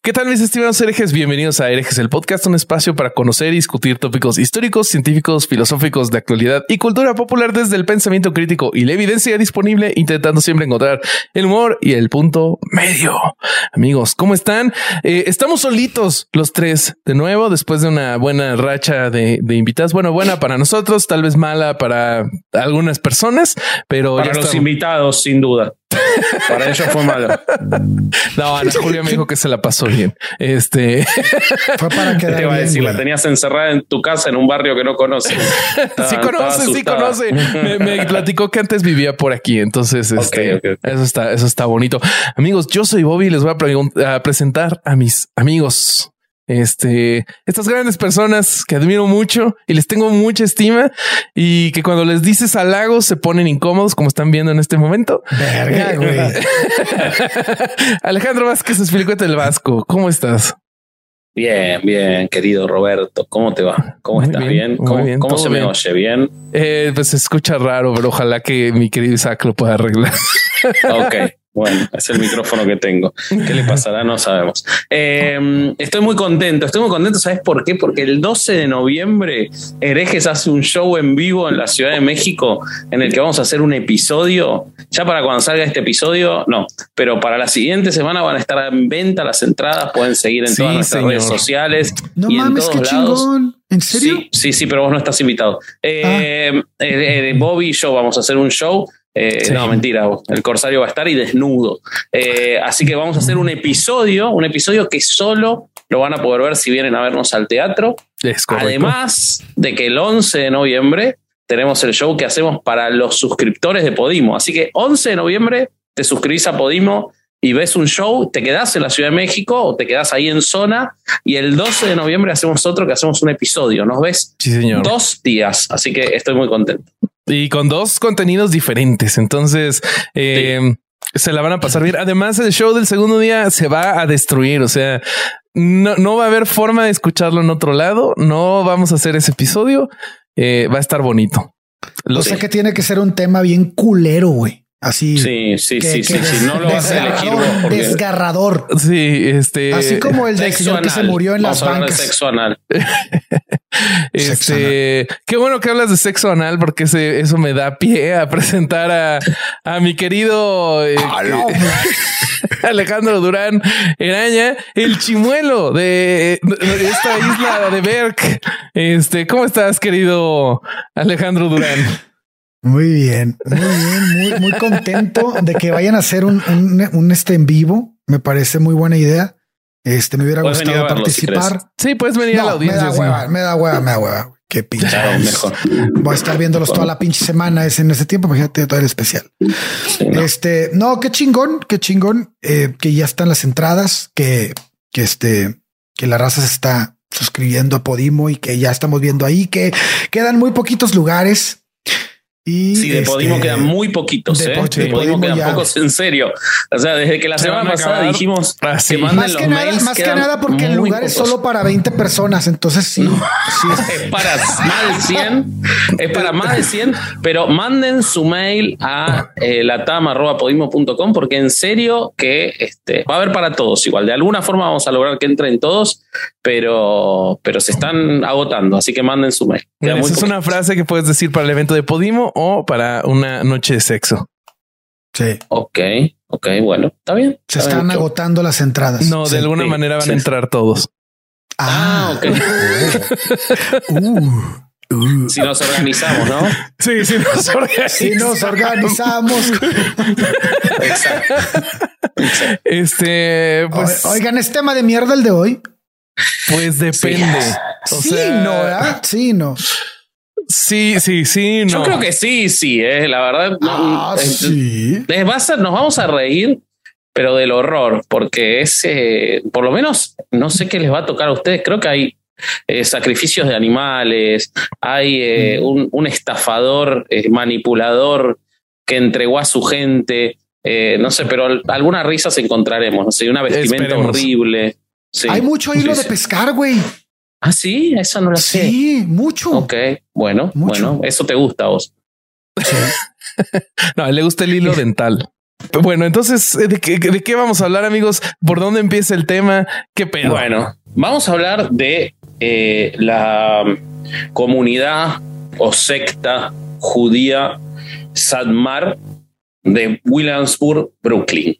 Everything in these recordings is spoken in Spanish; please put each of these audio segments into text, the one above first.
¿Qué tal mis estimados herejes? Bienvenidos a Herejes, el podcast, un espacio para conocer y discutir tópicos históricos, científicos, filosóficos de actualidad y cultura popular desde el pensamiento crítico y la evidencia disponible, intentando siempre encontrar el humor y el punto medio. Amigos, ¿cómo están? Eh, estamos solitos los tres de nuevo después de una buena racha de, de invitados. Bueno, buena para nosotros, tal vez mala para algunas personas, pero para los invitados, sin duda. Para ellos fue malo. No, Ana Julia me dijo que se la pasó bien. Este fue para que te iba a decir, la tenías encerrada en tu casa en un barrio que no conoce. sí conoce, sí conoce. Me, platicó que antes vivía por aquí. Entonces, este, eso está, eso está bonito. Amigos, yo soy Bobby y les voy a, a presentar a mis amigos este, estas grandes personas que admiro mucho y les tengo mucha estima y que cuando les dices halagos se ponen incómodos como están viendo en este momento. Verga, güey. Alejandro Vázquez, explícate el Vasco. ¿Cómo estás? Bien, bien, querido Roberto. ¿Cómo te va? ¿Cómo estás? Bien. ¿Cómo, ¿cómo se me oye? ¿Bien? Eh, pues se escucha raro, pero ojalá que mi querido Isaac lo pueda arreglar. ok. Bueno, es el micrófono que tengo. ¿Qué le pasará? No sabemos. Eh, estoy muy contento, estoy muy contento, ¿sabes por qué? Porque el 12 de noviembre Herejes hace un show en vivo en la Ciudad de México en el que vamos a hacer un episodio. Ya para cuando salga este episodio, no, pero para la siguiente semana van a estar en venta las entradas, pueden seguir en todas nuestras redes sociales. No mames, qué chingón. ¿En serio? Sí, sí, sí, pero vos no estás invitado. Eh, ah. eh, Bobby y yo vamos a hacer un show eh, no, mentira, el Corsario va a estar y desnudo. Eh, así que vamos a hacer un episodio, un episodio que solo lo van a poder ver si vienen a vernos al teatro. Además de que el 11 de noviembre tenemos el show que hacemos para los suscriptores de Podimo. Así que 11 de noviembre te suscribís a Podimo y ves un show, te quedás en la Ciudad de México o te quedás ahí en zona y el 12 de noviembre hacemos otro que hacemos un episodio. Nos ves dos días, así que estoy muy contento. Y con dos contenidos diferentes. Entonces, eh, se la van a pasar bien. Además, el show del segundo día se va a destruir. O sea, no, no va a haber forma de escucharlo en otro lado. No vamos a hacer ese episodio. Eh, va a estar bonito. Lo o sea que tiene que ser un tema bien culero, güey. Así. Sí, sí, sí, sí, No lo vas a elegir. Desgarrador. Sí, este. Así como el de que se murió en las bancas. sexo anal. este, qué bueno que hablas de sexo anal porque ese, eso me da pie a presentar a, a mi querido eh, Alejandro Durán Eraña, el chimuelo de, de esta isla de Berk. Este, ¿cómo estás, querido Alejandro Durán? Muy bien, muy bien, muy, contento de que vayan a hacer un, un, este en vivo. Me parece muy buena idea. Este me hubiera gustado participar. sí, puedes venir a la audiencia. Me da hueva, me da hueva, me da hueva. Qué pinche. mejor. Voy a estar viéndolos toda la pinche semana. Es en ese tiempo. Imagínate todo el especial. Este no, qué chingón, qué chingón eh, que ya están las entradas, que, que este, que la raza se está suscribiendo a Podimo y que ya estamos viendo ahí que quedan muy poquitos lugares sí, de Podimo este, quedan muy poquitos. De, ¿eh? de, Podimo, quedan pocos, en serio. O sea, desde que la semana pasada dijimos ah, que manden más los que mails. Nada, más que nada porque el lugar es solo para 20 personas. Entonces, sí. sí. es para más de 100. Es para más de 100. Pero manden su mail a eh, latama.podimo.com porque en serio que este, va a haber para todos. Igual, de alguna forma vamos a lograr que entren todos, pero, pero se están agotando. Así que manden su mail. esa es una frase que puedes decir para el evento de Podimo o para una noche de sexo. Sí. Ok, ok, bueno, está bien. Se están agotando las entradas. No, de alguna manera van a entrar todos. Ah, ok. Uh, uh. Si nos organizamos, ¿no? Sí, si nos organizamos. Si nos organizamos. Exacto. Este, pues. Oigan, es tema de mierda el de hoy. Pues depende. Sí, no, sí, no. Sí, sí, sí. No. Yo creo que sí, sí, eh, la verdad. Ah, sí. nos vamos a reír, pero del horror, porque es, eh, por lo menos, no sé qué les va a tocar a ustedes. Creo que hay eh, sacrificios de animales, hay mm. un, estafador, manipulador que entregó a su gente. no sé, pero algunas risas encontraremos. No sé, una vestimenta horrible. Hay mucho hilo de pescar, güey. Ah, sí, eso no lo sé. Sí, mucho. Ok, bueno, bueno, eso te gusta a vos. no, a él le gusta el hilo dental. Bueno, entonces, ¿de qué, vamos a hablar, amigos? ¿Por dónde empieza el tema? ¿Qué pedo? Bueno, vamos a hablar de eh, la comunidad o secta judía Sadmar de Williamsburg, Brooklyn.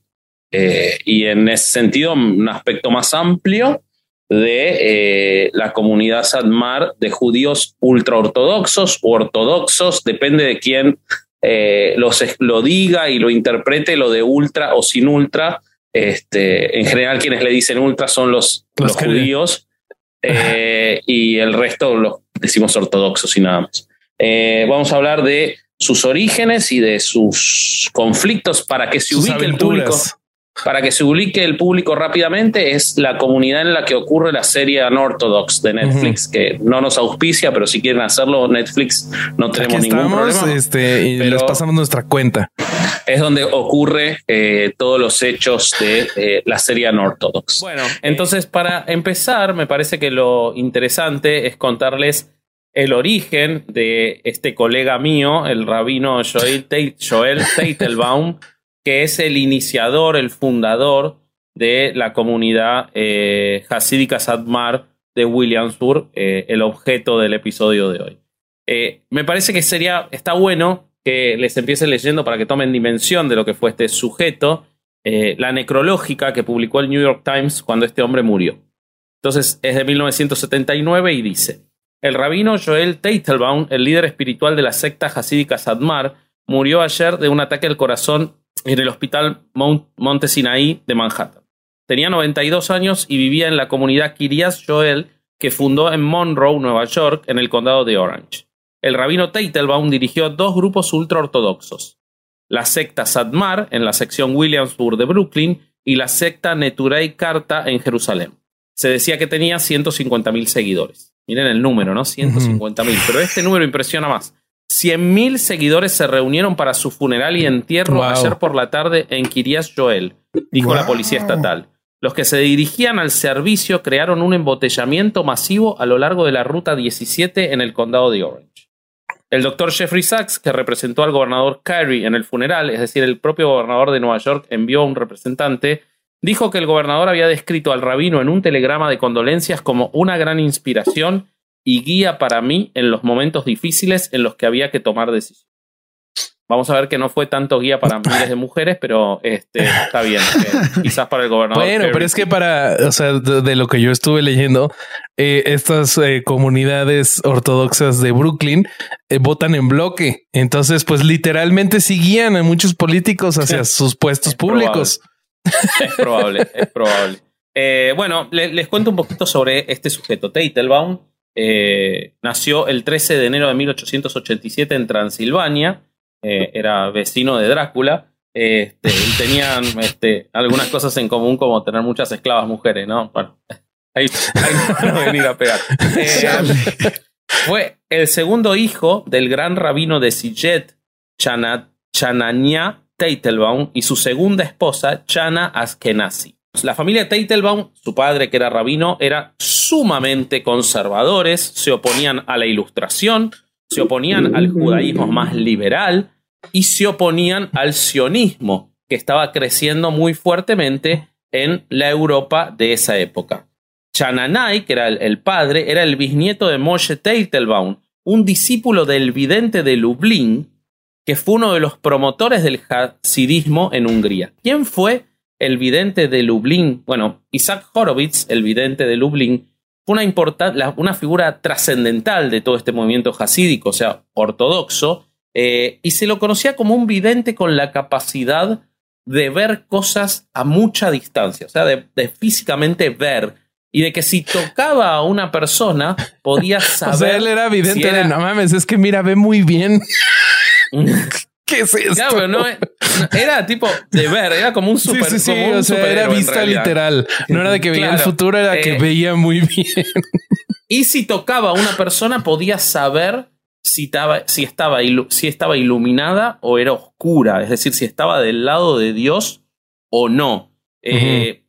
Eh, y en ese sentido, un aspecto más amplio de eh, la comunidad Sadmar de judíos ultraortodoxos o ortodoxos, depende de quién eh, los, lo diga y lo interprete, lo de ultra o sin ultra. Este, en general, quienes le dicen ultra son los, los, judíos y el resto los decimos ortodoxos y nada más. vamos a hablar de sus orígenes y de sus conflictos para que se ubique el público. Para que se ubique el público rápidamente, es la comunidad en la que ocurre la serie Unorthodox de Netflix, que no nos auspicia, pero si quieren hacerlo, Netflix no tenemos ningún problema. Este, y les pasamos nuestra cuenta. Es donde ocurre eh, todos los hechos de eh, la serie Unorthodox. Bueno, entonces para empezar, me parece que lo interesante es contarles el origen de este colega mío, el rabino Joel, Teitelbaum, que es el iniciador, el fundador de la comunidad eh, Hasídica Sadmar de Williamsburg, eh, el objeto del episodio de hoy. Eh, me parece que sería, está bueno que les empiece leyendo para que tomen dimensión de lo que fue este sujeto, la necrológica que publicó el New York Times cuando este hombre murió. Entonces es de 1979 y dice, el rabino Joel Teitelbaum, el líder espiritual de la secta hasídica Sadmar, murió ayer de un ataque al corazón en el hospital Mount Monte Sinaí de Manhattan. Tenía 92 años y vivía en la comunidad Kiryas Joel que fundó en Monroe, Nueva York, en el condado de Orange. El rabino Teitelbaum dirigió dos grupos ultraortodoxos, la secta Sadmar en la sección Williamsburg de Brooklyn y la secta Neturei Karta en Jerusalén. Se decía que tenía 150.000 seguidores. Miren el número, ¿no? 150 mil. Pero este número impresiona más. 100 mil seguidores se reunieron para su funeral y entierro ayer por la tarde en Kiryas Joel, dijo la policía estatal. Los que se dirigían al servicio crearon un embotellamiento masivo a lo largo de la ruta 17 en el condado de Orange. El doctor Jeffrey Sachs, que representó al gobernador Kerry en el funeral, es decir, el propio gobernador de Nueva York envió a un representante, dijo que el gobernador había descrito al rabino en un telegrama de condolencias como una gran inspiración y guía para mí en los momentos difíciles en los que había que tomar decisiones. Vamos a ver que no fue tanto guía para miles de mujeres, pero este está bien. quizás para el gobernador. Bueno, pero es que para, o sea, de, lo que yo estuve leyendo, eh, estas eh, comunidades ortodoxas de Brooklyn eh, votan en bloque. Entonces, pues literalmente sí guían a muchos políticos hacia sus puestos públicos. Es probable, es probable. Eh, bueno, les cuento un poquito sobre este sujeto. Teitelbaum eh, nació el 13 de enero de 1887 en Transilvania. Eh, era vecino de Drácula. Este, y tenían este, algunas cosas en común, como tener muchas esclavas mujeres, ¿no? Bueno, ahí, ahí no venir a pegar. fue el segundo hijo del gran rabino de Sijet, Chananya Teitelbaum y su segunda esposa, Chana Askenazi. La familia Teitelbaum, su padre que era rabino, era sumamente conservadores, se oponían a la ilustración, se oponían al judaísmo más liberal y se oponían al sionismo, que estaba creciendo muy fuertemente en la Europa de esa época. Chananay, que era el, padre, era el bisnieto de Moshe Teitelbaum, un discípulo del vidente de Lublin, que fue uno de los promotores del hasidismo en Hungría. ¿Quién fue el vidente de Lublin? Bueno, Isaac Horowitz, el vidente de Lublin, fue una, una figura trascendental de todo este movimiento hasídico, o sea, ortodoxo, eh, y se lo conocía como un vidente con la capacidad de ver cosas a mucha distancia, o sea, de, físicamente ver y de que si tocaba a una persona podía saber. O sea, él era vidente de no mames, es que mira, ve muy bien. ¿Qué es esto? no, era tipo de ver, era como un super. Sí, sí, sí, o sea, era vista literal. No era de que veía el futuro, era que eh, veía muy bien. Y si tocaba a una persona, podía saber si estaba, si, estaba, si estaba iluminada o era oscura, es decir, si estaba del lado de Dios o no. Eh,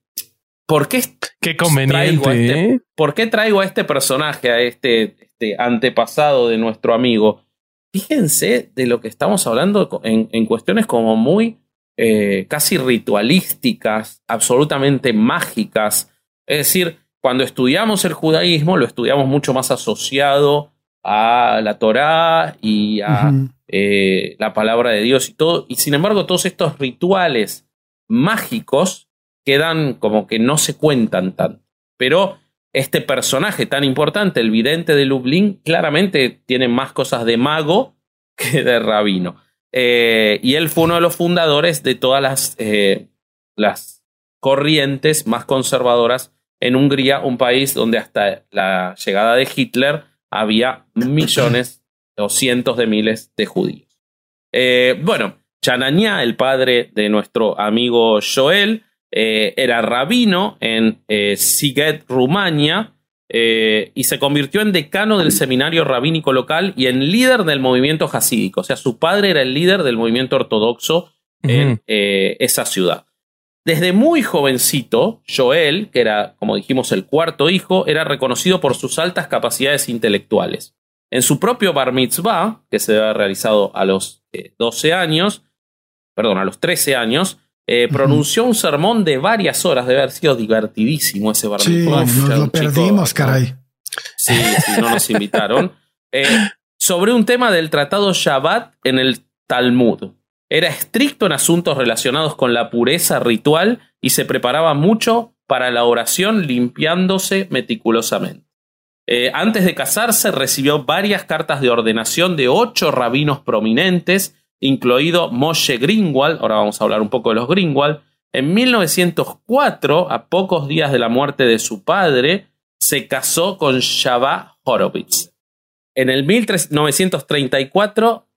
¿Por qué, qué conveniente, traigo este, ¿eh? ¿Por qué traigo a este personaje, a este, este antepasado de nuestro amigo? Fíjense de lo que estamos hablando en, cuestiones como muy eh, casi ritualísticas, absolutamente mágicas. Es decir, cuando estudiamos el judaísmo, lo estudiamos mucho más asociado a la Torá y a eh, la palabra de Dios y todo. Y sin embargo, todos estos rituales mágicos quedan como que no se cuentan tanto. Pero este personaje tan importante, el vidente de Lublin, claramente tiene más cosas de mago que de rabino. Eh, y él fue uno de los fundadores de todas las, eh, las corrientes más conservadoras en Hungría, un país donde hasta la llegada de Hitler había millones o cientos de miles de judíos. Eh, bueno, Chanania, el padre de nuestro amigo Joel, eh, era rabino en eh, Siget, Rumania, y se convirtió en decano del seminario rabínico local y en líder del movimiento hasídico. O sea, su padre era el líder del movimiento ortodoxo en esa ciudad. Desde muy jovencito, Joel, que era, como dijimos, el cuarto hijo, era reconocido por sus altas capacidades intelectuales. En su propio bar mitzvah, que se había realizado a los 12 eh, años, perdón, a los 13 años, eh, pronunció un sermón de varias horas. Debe haber sido divertidísimo ese bar mitzvah. Sí, nos lo perdimos, caray. Sí, sí, no nos invitaron. Eh, sobre un tema del tratado Shabbat en el Talmud. Era estricto en asuntos relacionados con la pureza ritual y se preparaba mucho para la oración limpiándose meticulosamente. Eh, antes de casarse recibió varias cartas de ordenación de ocho rabinos prominentes, incluido Moshe Greenwald, ahora vamos a hablar un poco de los Greenwald. En 1904, a pocos días de la muerte de su padre, se casó con Shabbat Horowitz. En el 1934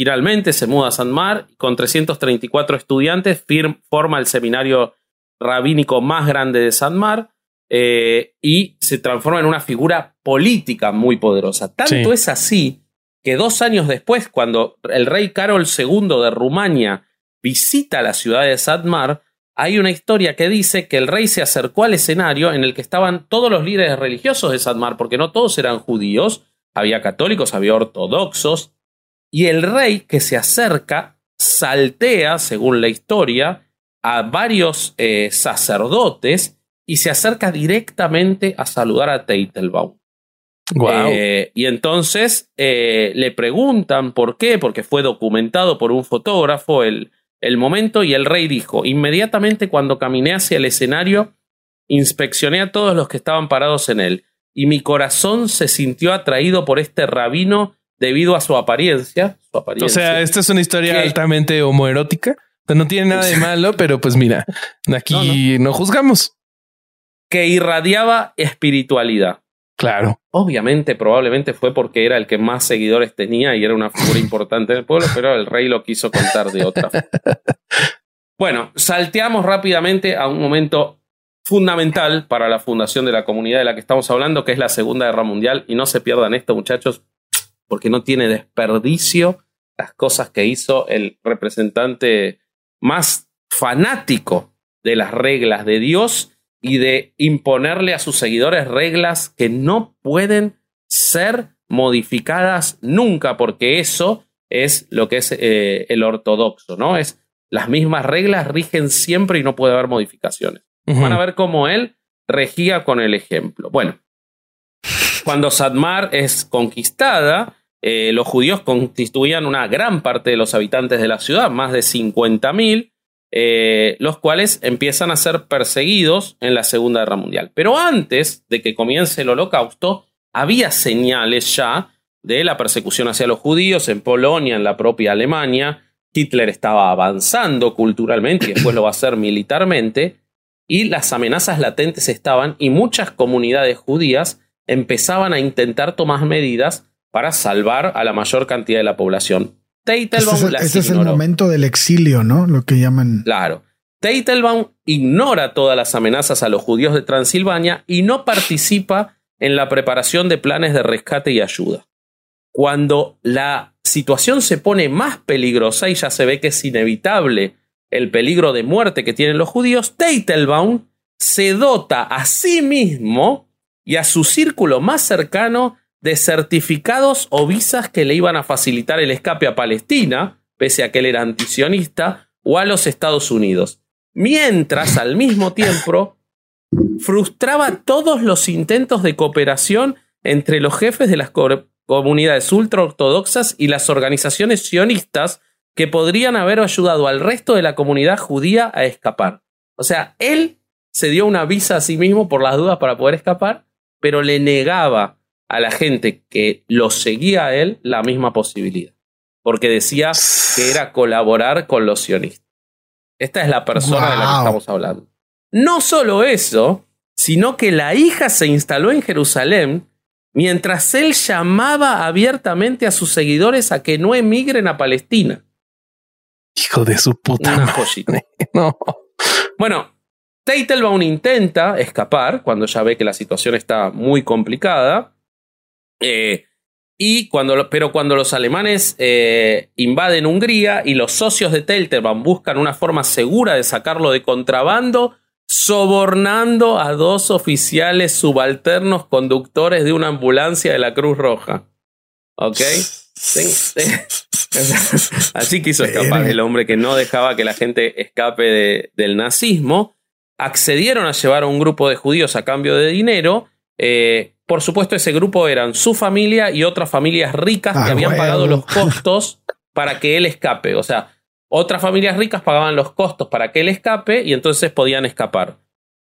Finalmente se muda a San Mar y con 334 estudiantes forma el seminario rabínico más grande de San Mar eh, y se transforma en una figura política muy poderosa. Tanto es así que dos años después, cuando el rey Carol II de Rumania visita la ciudad de Mar, hay una historia que dice que el rey se acercó al escenario en el que estaban todos los líderes religiosos de Mar, porque no todos eran judíos, había católicos, había ortodoxos, y el rey que se acerca saltea, según la historia, a varios eh, sacerdotes y se acerca directamente a saludar a Teitelbaum. Eh, y entonces eh, le preguntan por qué, porque fue documentado por un fotógrafo el, el momento y el rey dijo, inmediatamente cuando caminé hacia el escenario, inspeccioné a todos los que estaban parados en él, y mi corazón se sintió atraído por este rabino debido a su apariencia. O sea, esta es una historia altamente homoerótica. no tiene nada de malo, pero pues mira, aquí no, juzgamos. Que irradiaba espiritualidad. Claro. Obviamente, probablemente fue porque era el que más seguidores tenía y era una figura importante en el pueblo, pero el rey lo quiso contar de otra. bueno, salteamos rápidamente a un momento fundamental para la fundación de la comunidad de la que estamos hablando, que es la Segunda Guerra Mundial. Y no se pierdan esto, muchachos, porque no tiene desperdicio las cosas que hizo el representante más fanático de las reglas de Dios y de imponerle a sus seguidores reglas que no pueden ser modificadas nunca, porque eso es lo que es eh, el ortodoxo, ¿no? Es las mismas reglas rigen siempre y no puede haber modificaciones. Van a ver cómo él regía con el ejemplo. Bueno, cuando Sadmar es conquistada, eh, los judíos constituían una gran parte de los habitantes de la ciudad, más de 50.000, eh, los cuales empiezan a ser perseguidos en la Segunda Guerra Mundial. Pero antes de que comience el holocausto, había señales ya de la persecución hacia los judíos en Polonia, en la propia Alemania. Hitler estaba avanzando culturalmente y después lo va a hacer militarmente. Y las amenazas latentes estaban y muchas comunidades judías empezaban a intentar tomar medidas para salvar a la mayor cantidad de la población. Teitelbaum este es, el momento del exilio, ¿no? Lo que llaman. Claro. Teitelbaum ignora todas las amenazas a los judíos de Transilvania y no participa en la preparación de planes de rescate y ayuda. Cuando la situación se pone más peligrosa y ya se ve que es inevitable el peligro de muerte que tienen los judíos, Teitelbaum se dota a sí mismo y a su círculo más cercano de certificados o visas que le iban a facilitar el escape a Palestina, pese a que él era antisionista, o a los Estados Unidos. Mientras, al mismo tiempo, frustraba todos los intentos de cooperación entre los jefes de las comunidades ultraortodoxas y las organizaciones sionistas que podrían haber ayudado al resto de la comunidad judía a escapar. O sea, él se dio una visa a sí mismo por las dudas para poder escapar, pero le negaba a la gente que lo seguía a él la misma posibilidad, porque decía que era colaborar con los sionistas. Esta es la persona de la que estamos hablando. No solo eso, sino que la hija se instaló en Jerusalén mientras él llamaba abiertamente a sus seguidores a que no emigren a Palestina. Hijo de su puta. no. Bueno, Teitelbaum intenta escapar cuando ya ve que la situación está muy complicada. Eh, y cuando, pero cuando los alemanes eh, invaden Hungría y los socios de Teitelbaum buscan una forma segura de sacarlo de contrabando, sobornando a dos oficiales subalternos conductores de una ambulancia de la Cruz Roja. ¿Ok? Así quiso escapar el hombre que no dejaba que la gente escape del nazismo. Accedieron a llevar a un grupo de judíos a cambio de dinero. Eh, por supuesto, ese grupo eran su familia y otras familias ricas que ah, habían pagado los costos para que él escape. O sea, otras familias ricas pagaban los costos para que él escape y entonces podían escapar.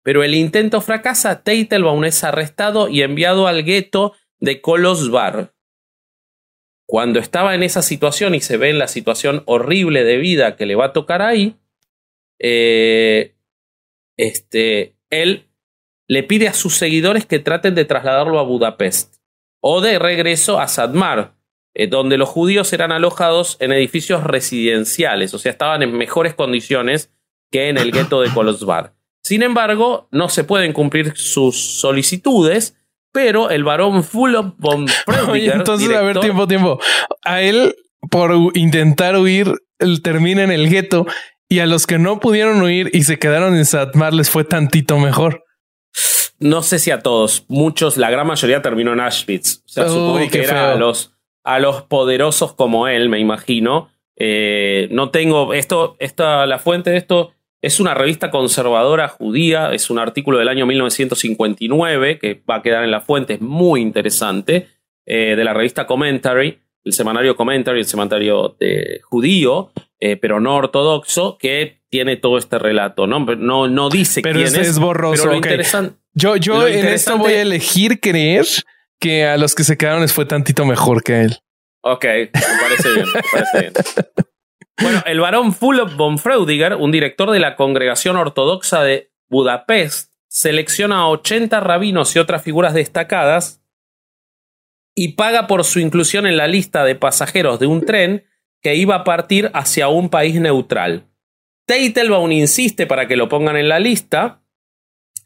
Pero el intento fracasa, Teitelbaum es arrestado y enviado al gueto de Kolosvar. Cuando estaba en esa situación y se ve en la situación horrible de vida que le va a tocar ahí, eh, este, él le pide a sus seguidores que traten de trasladarlo a Budapest o de regreso a Sadmar, eh, donde los judíos eran alojados en edificios residenciales, o sea, estaban en mejores condiciones que en el gueto de Kolosvar. Sin embargo, no se pueden cumplir sus solicitudes, pero el varón Fulop von Entonces, a ver, tiempo, tiempo. A él, por intentar huir, él termina en el gueto y a los que no pudieron huir y se quedaron en Satmar les fue tantito mejor. No sé si a todos, muchos, la gran mayoría terminó en Auschwitz. O sea, supongo que era a los a los poderosos como él, me imagino. Eh, no tengo esto, esta, la fuente de esto es una revista conservadora judía, es un artículo del año 1959 que va a quedar en la fuente, es muy interesante, eh, de la revista Commentary, el semanario Commentary, el semanario de judío, eh, pero no ortodoxo, que tiene todo este relato, ¿no? No, no dice pero quién es. borroso. Yo yo en esto voy a elegir creer que a los que se quedaron les fue tantito mejor que él. Ok, me parece bien, me parece bien. Bueno, el varón Fulop von Freudiger, un director de la Congregación Ortodoxa de Budapest, selecciona a 80 rabinos y otras figuras destacadas y paga por su inclusión en la lista de pasajeros de un tren que iba a partir hacia un país neutral. Teitelbaum insiste para que lo pongan en la lista,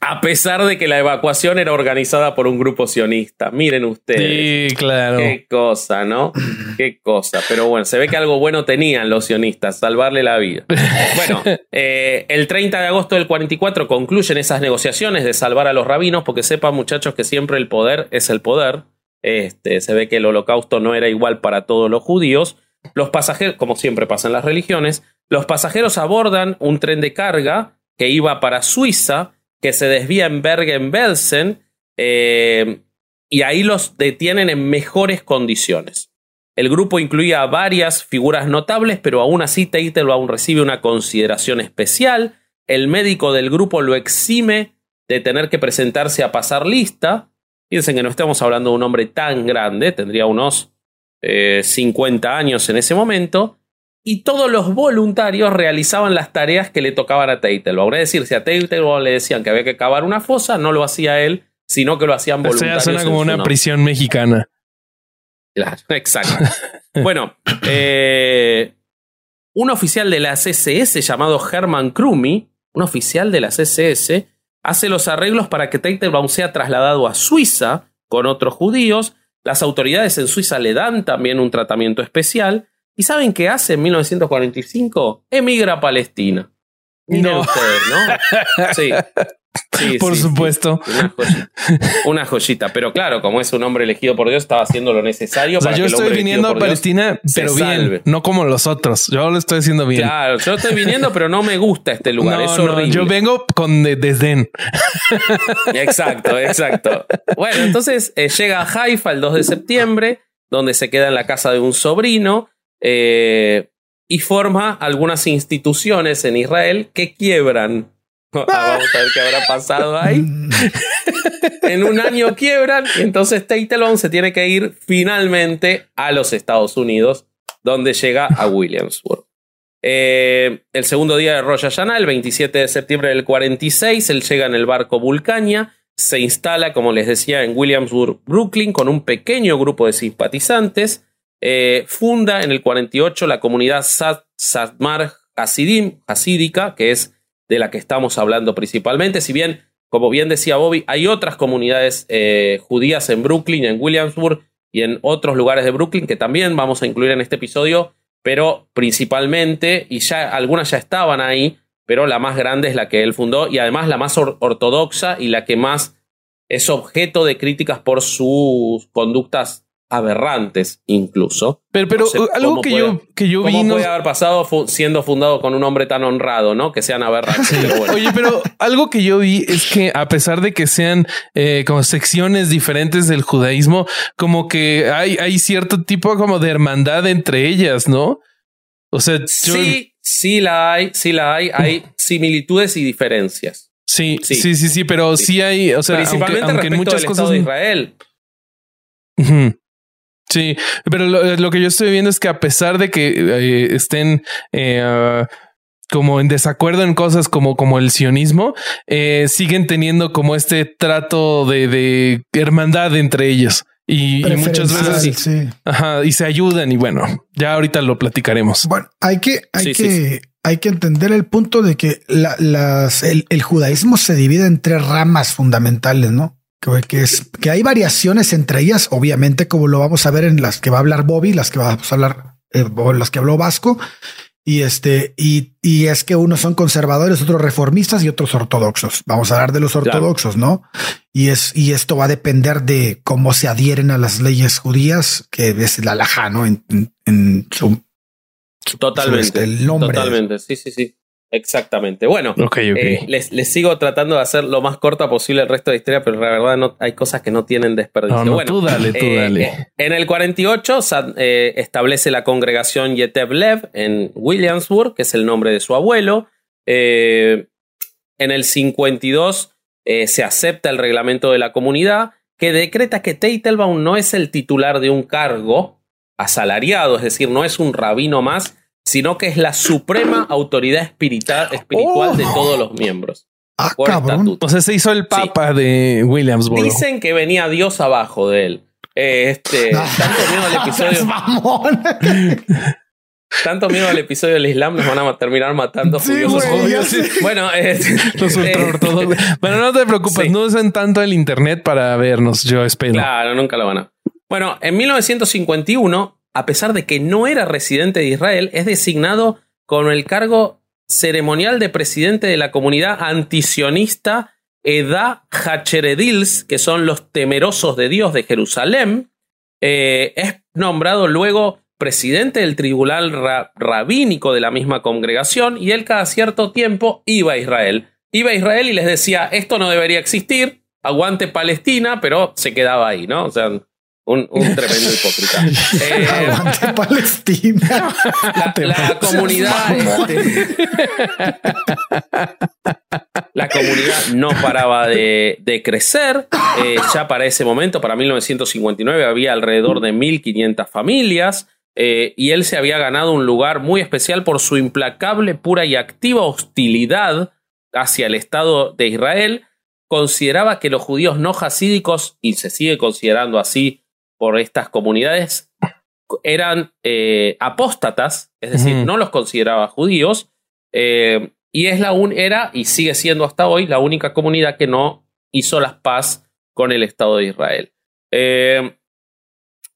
a pesar de que la evacuación era organizada por un grupo sionista. Miren ustedes. Sí, claro. Qué cosa, ¿no? Qué cosa. Pero bueno, se ve que algo bueno tenían los sionistas, salvarle la vida. Bueno, eh, el 30 de agosto del 44 concluyen esas negociaciones de salvar a los rabinos, porque sepan muchachos que siempre el poder es el poder. Este, se ve que el holocausto no era igual para todos los judíos. Los pasajeros, como siempre pasa en las religiones, los pasajeros abordan un tren de carga que iba para Suiza que se desvía en Bergen-Belsen eh, y ahí los detienen en mejores condiciones. El grupo incluía varias figuras notables, pero aún así Teitelbaum recibe una consideración especial. El médico del grupo lo exime de tener que presentarse a pasar lista. Piensen que no estamos hablando de un hombre tan grande, tendría unos 50 eh, años en ese momento y todos los voluntarios realizaban las tareas que le tocaban a Teitelbaum. Es decir, si a Teitelbaum le decían que había que cavar una fosa, no lo hacía él, sino que lo hacían voluntarios. O sea, suena como una prisión mexicana. Claro, exacto. bueno, eh, un oficial de la CSS llamado Hermann Krumi, un oficial de la CSS, hace los arreglos para que Teitelbaum sea trasladado a Suiza con otros judíos. Las autoridades en Suiza le dan también un tratamiento especial ¿Y saben qué hace en 1945? Emigra a Palestina. Miren ustedes, ¿no? Sí. por supuesto. Una joyita. Pero claro, como es un hombre elegido por Dios, estaba haciendo lo necesario. yo estoy viniendo a Palestina, pero bien, no como los otros. Yo lo estoy haciendo bien. Claro, yo estoy viniendo, pero no me gusta este lugar. es horrible. yo vengo con desdén. Exacto, exacto. Bueno, entonces eh, llega a Haifa el 2 de septiembre, donde se queda en la casa de un sobrino. Eh, y forma algunas instituciones en Israel que quiebran. Vamos a ver qué habrá pasado ahí. en un año quiebran y entonces Teitelbaum se tiene que ir finalmente a los Estados Unidos, donde llega a Williamsburg. Eh, el segundo día de Rosh Hashanah, el 27 de septiembre del 46, él llega en el barco Vulcania, se instala, como les decía, en Williamsburg, Brooklyn, con un pequeño grupo de simpatizantes. Eh, funda en el 48 la comunidad Sadmar Hasidim, Hasídica, que es de la que estamos hablando principalmente. Si bien, como bien decía Bobby, hay otras comunidades eh, judías en Brooklyn, en Williamsburg y en otros lugares de Brooklyn que también vamos a incluir en este episodio, pero principalmente, y ya algunas ya estaban ahí, pero la más grande es la que él fundó y además la más ortodoxa y la que más es objeto de críticas por sus conductas aberrantes incluso. Pero, pero algo que yo, que yo vi... ¿Cómo puede haber pasado siendo fundado con un hombre tan honrado, no? Que sean aberrantes. Oye, pero algo que yo vi es que a pesar de que sean eh, como secciones diferentes del judaísmo, como que hay, hay cierto tipo como de hermandad entre ellas, ¿no? O sea, sí, sí la hay, sí la hay. Hay similitudes y diferencias. Sí, sí, sí, sí, pero sí, hay, o sea, principalmente aunque, en muchas cosas de Israel. Sí, pero lo, que yo estoy viendo es que a pesar de que eh, estén eh, como en desacuerdo en cosas como, como el sionismo, eh, siguen teniendo como este trato de, hermandad entre ellos. Y, muchas veces sí. Ajá, y se ayudan y bueno, ya ahorita lo platicaremos. Bueno, hay que, hay que, hay que entender el punto de que las, el judaísmo se divide en tres ramas fundamentales, ¿no? Que, es, que hay variaciones entre ellas, obviamente, como lo vamos a ver en las que va a hablar Bobby, las que vamos a hablar, eh, las que habló Vasco. Y este, y, y, es que unos son conservadores, otros reformistas y otros ortodoxos. Vamos a hablar de los ortodoxos, ¿no? Y es, y esto va a depender de cómo se adhieren a las leyes judías, que es la laja, ¿no? En, en, su, Totalmente. Este, el nombre. Totalmente. Sí, sí, sí. Exactamente. Bueno, eh, les, les, sigo tratando de hacer lo más corta posible el resto de la historia, pero la verdad no, hay cosas que no tienen desperdicio. No, bueno, tú dale, tú eh, dale. Eh, en el 48 establece la congregación Yetev Lev en Williamsburg, que es el nombre de su abuelo. en el 52 se acepta el reglamento de la comunidad que decreta que Teitelbaum no es el titular de un cargo asalariado, es decir, no es un rabino más, sino que es la suprema autoridad espiritual, espiritual de oh. todos los miembros. Ah, cabrón. O sea, se hizo el papa de Williamsburg. Dicen que venía Dios abajo de él. Este, tanto miedo al episodio. tanto miedo al episodio del Islam nos van a terminar matando sí, judíos. Bueno, los ultraortodoxos. Bueno, no te preocupes, no usen tanto el internet para vernos, yo espero. Claro, nunca lo van a. Bueno, en 1951 a pesar de que no era residente de Israel, es designado con el cargo ceremonial de presidente de la comunidad antisionista Edá Hacheredils, que son los temerosos de Dios de Jerusalén. Eh, es nombrado luego presidente del tribunal rabínico de la misma congregación y él cada cierto tiempo iba a Israel. Iba a Israel y les decía, esto no debería existir, aguante Palestina, pero se quedaba ahí, ¿no? O sea, un, tremendo hipócrita. Eh, Palestina. La, comunidad. Este, la comunidad no paraba de, crecer. Eh, ya para ese momento, para 1959, había alrededor de 1.500 familias. Eh, y él se había ganado un lugar muy especial por su implacable, pura y activa hostilidad hacia el Estado de Israel. Consideraba que los judíos no hasídicos, y se sigue considerando así por estas comunidades eran eh, apóstatas, es decir, no los consideraba judíos, eh, y es la un, era y sigue siendo hasta hoy la única comunidad que no hizo las paz con el Estado de Israel. Eh,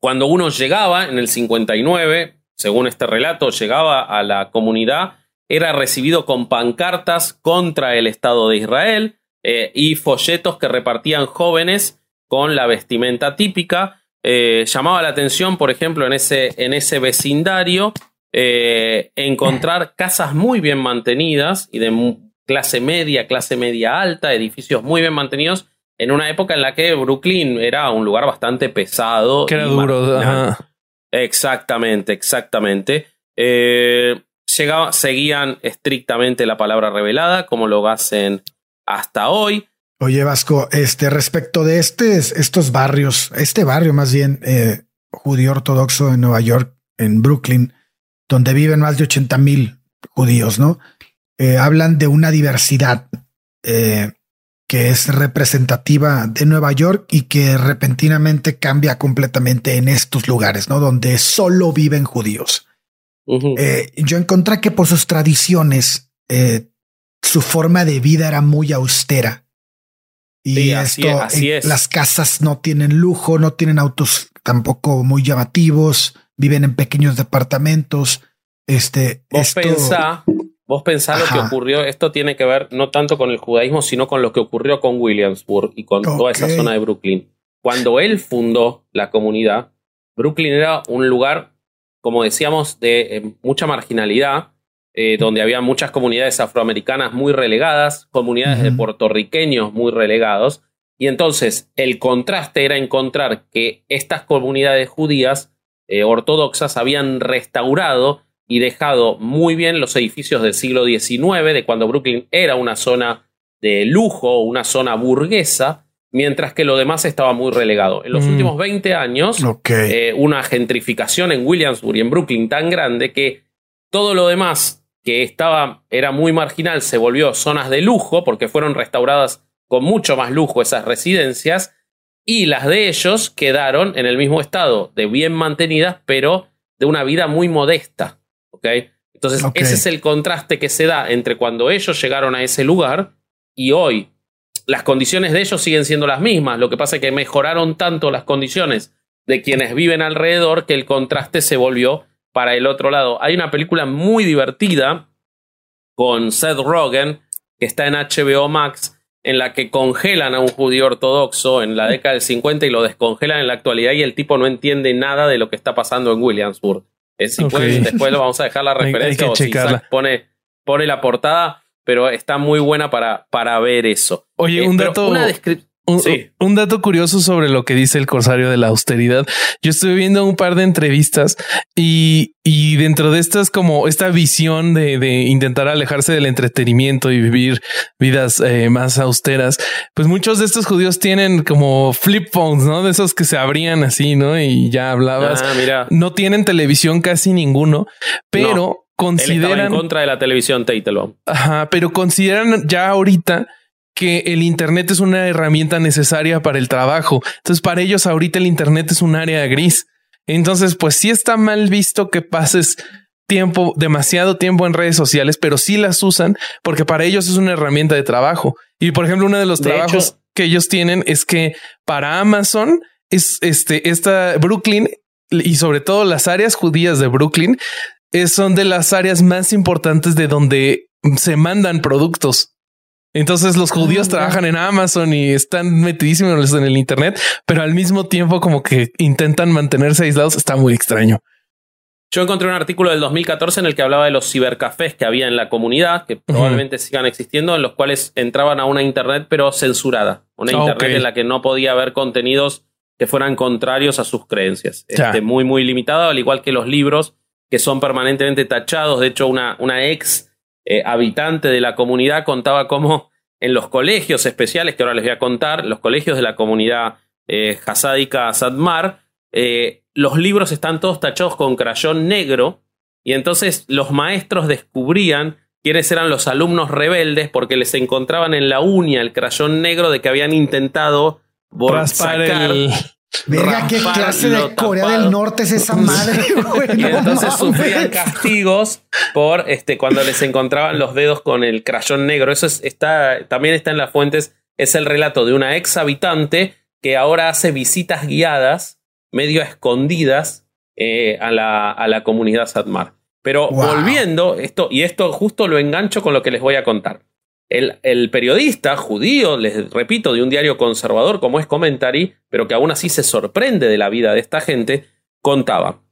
cuando uno llegaba en el 59, según este relato, llegaba a la comunidad, era recibido con pancartas contra el Estado de Israel, y folletos que repartían jóvenes con la vestimenta típica. Llamaba la atención, por ejemplo, en ese, en ese vecindario, encontrar casas muy bien mantenidas y de clase media, clase media alta, edificios muy bien mantenidos, en una época en la que Brooklyn era un lugar bastante pesado. Que era duro. Exactamente, exactamente. Eh, seguían estrictamente la palabra revelada, como lo hacen hasta hoy. Oye, Vasco, este respecto de este, estos barrios, este barrio más bien eh, judío ortodoxo en Nueva York, en Brooklyn, donde viven más de 80 mil judíos, ¿no? Eh, hablan de una diversidad eh, que es representativa de Nueva York y que repentinamente cambia completamente en estos lugares, ¿no? Donde solo viven judíos. Eh, yo encontré que por sus tradiciones, su forma de vida era muy austera. Y esto, así es. las casas no tienen lujo, no tienen autos tampoco muy llamativos, viven en pequeños departamentos. Este, esto, Vos pensás lo que ocurrió, esto tiene que ver no tanto con el judaísmo, sino con lo que ocurrió con Williamsburg y con toda esa zona de Brooklyn. Cuando él fundó la comunidad, Brooklyn era un lugar, como decíamos, de eh, mucha marginalidad, eh, donde había muchas comunidades afroamericanas muy relegadas, comunidades de puertorriqueños muy relegados, y entonces el contraste era encontrar que estas comunidades judías eh, ortodoxas habían restaurado y dejado muy bien los edificios del siglo XIX, de cuando Brooklyn era una zona de lujo, una zona burguesa, mientras que lo demás estaba muy relegado. En los mm. últimos 20 años, eh, una gentrificación en Williamsburg y en Brooklyn tan grande que todo lo demás que estaba, era muy marginal se volvió zonas de lujo porque fueron restauradas con mucho más lujo esas residencias y las de ellos quedaron en el mismo estado de bien mantenidas pero de una vida muy modesta. Entonces, ese es el contraste que se da entre cuando ellos llegaron a ese lugar y hoy. Las condiciones de ellos siguen siendo las mismas, lo que pasa es que mejoraron tanto las condiciones de quienes viven alrededor que el contraste se volvió para el otro lado. Hay una película muy divertida con Seth Rogen, que está en HBO Max, en la que congelan a un judío ortodoxo en la década del 50 y lo descongelan en la actualidad y el tipo no entiende nada de lo que está pasando en Williamsburg después lo vamos a dejar la referencia o si pone, pone la portada, pero está muy buena para, para ver eso. Oye, eh, un dato. Una un, dato curioso sobre lo que dice el corsario de la austeridad. Yo estuve viendo un par de entrevistas y, y dentro de estas, como esta visión de, de, intentar alejarse del entretenimiento y vivir vidas eh, más austeras, pues muchos de estos judíos tienen como flip phones, no de esos que se abrían así, no? Y ya hablabas. Ah, mira. No tienen televisión casi ninguno, pero consideran en contra de la televisión Teitelbaum. Ajá, pero consideran ya ahorita que el Internet es una herramienta necesaria para el trabajo. Entonces, para ellos ahorita el Internet es un área gris. Entonces, pues sí está mal visto que pases tiempo, demasiado tiempo en redes sociales, pero sí las usan porque para ellos es una herramienta de trabajo. Y por ejemplo, uno de los trabajos que ellos tienen es que para Amazon es este, esta Brooklyn y sobre todo las áreas judías de Brooklyn son de las áreas más importantes de donde se mandan productos. Entonces los judíos ah, trabajan en Amazon y están metidísimos en el Internet, pero al mismo tiempo como que intentan mantenerse aislados. Está muy extraño. Yo encontré un artículo del 2014 en el que hablaba de los cibercafés que había en la comunidad, que probablemente sigan existiendo, en los cuales entraban a una Internet pero censurada. Una Internet en la que no podía haber contenidos que fueran contrarios a sus creencias. Este, muy, muy limitado, al igual que los libros que son permanentemente tachados. De hecho, una, una ex eh, habitante de la comunidad contaba cómo en los colegios especiales, que ahora les voy a contar, los colegios de la comunidad eh, hasádica Sadmar, eh, los libros están todos tachados con crayón negro y entonces los maestros descubrían quiénes eran los alumnos rebeldes porque les encontraban en la uña el crayón negro de que habían intentado sacar, Verga, qué clase de Corea del Norte es esa madre, y entonces sufrían castigos por este cuando les encontraban los dedos con el crayón negro. Eso está, también está en las fuentes. Es el relato de una ex habitante que ahora hace visitas guiadas, medio escondidas, eh, a, la, a, la, comunidad Satmar. Pero volviendo, esto, y esto justo lo engancho con lo que les voy a contar. El, el, periodista judío, les repito, de un diario conservador como es Commentary, pero que aún así se sorprende de la vida de esta gente, contaba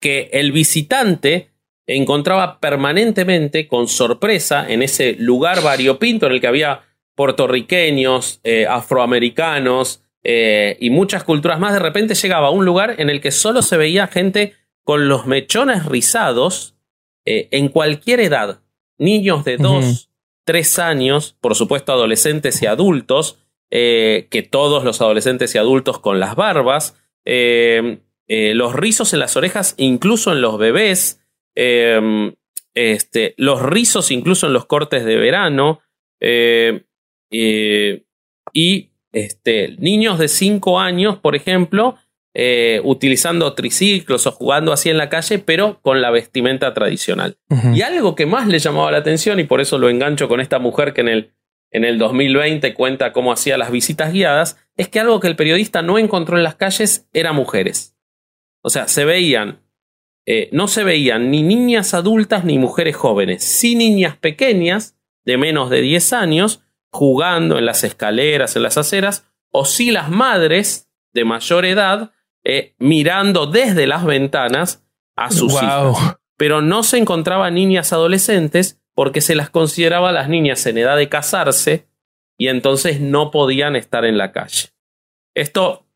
que el visitante encontraba permanentemente con sorpresa en ese lugar variopinto en el que había puertorriqueños, eh, afroamericanos eh, y muchas culturas más, de repente llegaba a un lugar en el que solo se veía gente con los mechones rizados eh, en cualquier edad, niños de dos, tres años, por supuesto adolescentes y adultos, que todos los adolescentes y adultos con las barbas, los rizos en las orejas, incluso en los bebés, este, los rizos incluso en los cortes de verano eh, eh, y este, niños de 5 años, por ejemplo, eh, utilizando triciclos o jugando así en la calle, pero con la vestimenta tradicional. Y algo que más le llamaba la atención, y por eso lo engancho con esta mujer que en el, en el 2020 cuenta cómo hacía las visitas guiadas, es que algo que el periodista no encontró en las calles era mujeres. O sea, se veían eh, no se veían ni niñas adultas ni mujeres jóvenes, sí niñas pequeñas de menos de 10 años jugando en las escaleras, en las aceras, o sí las madres de mayor edad eh, mirando desde las ventanas a sus hijos. Pero no se encontraban niñas adolescentes porque se las consideraba las niñas en edad de casarse y entonces no podían estar en la calle. Esto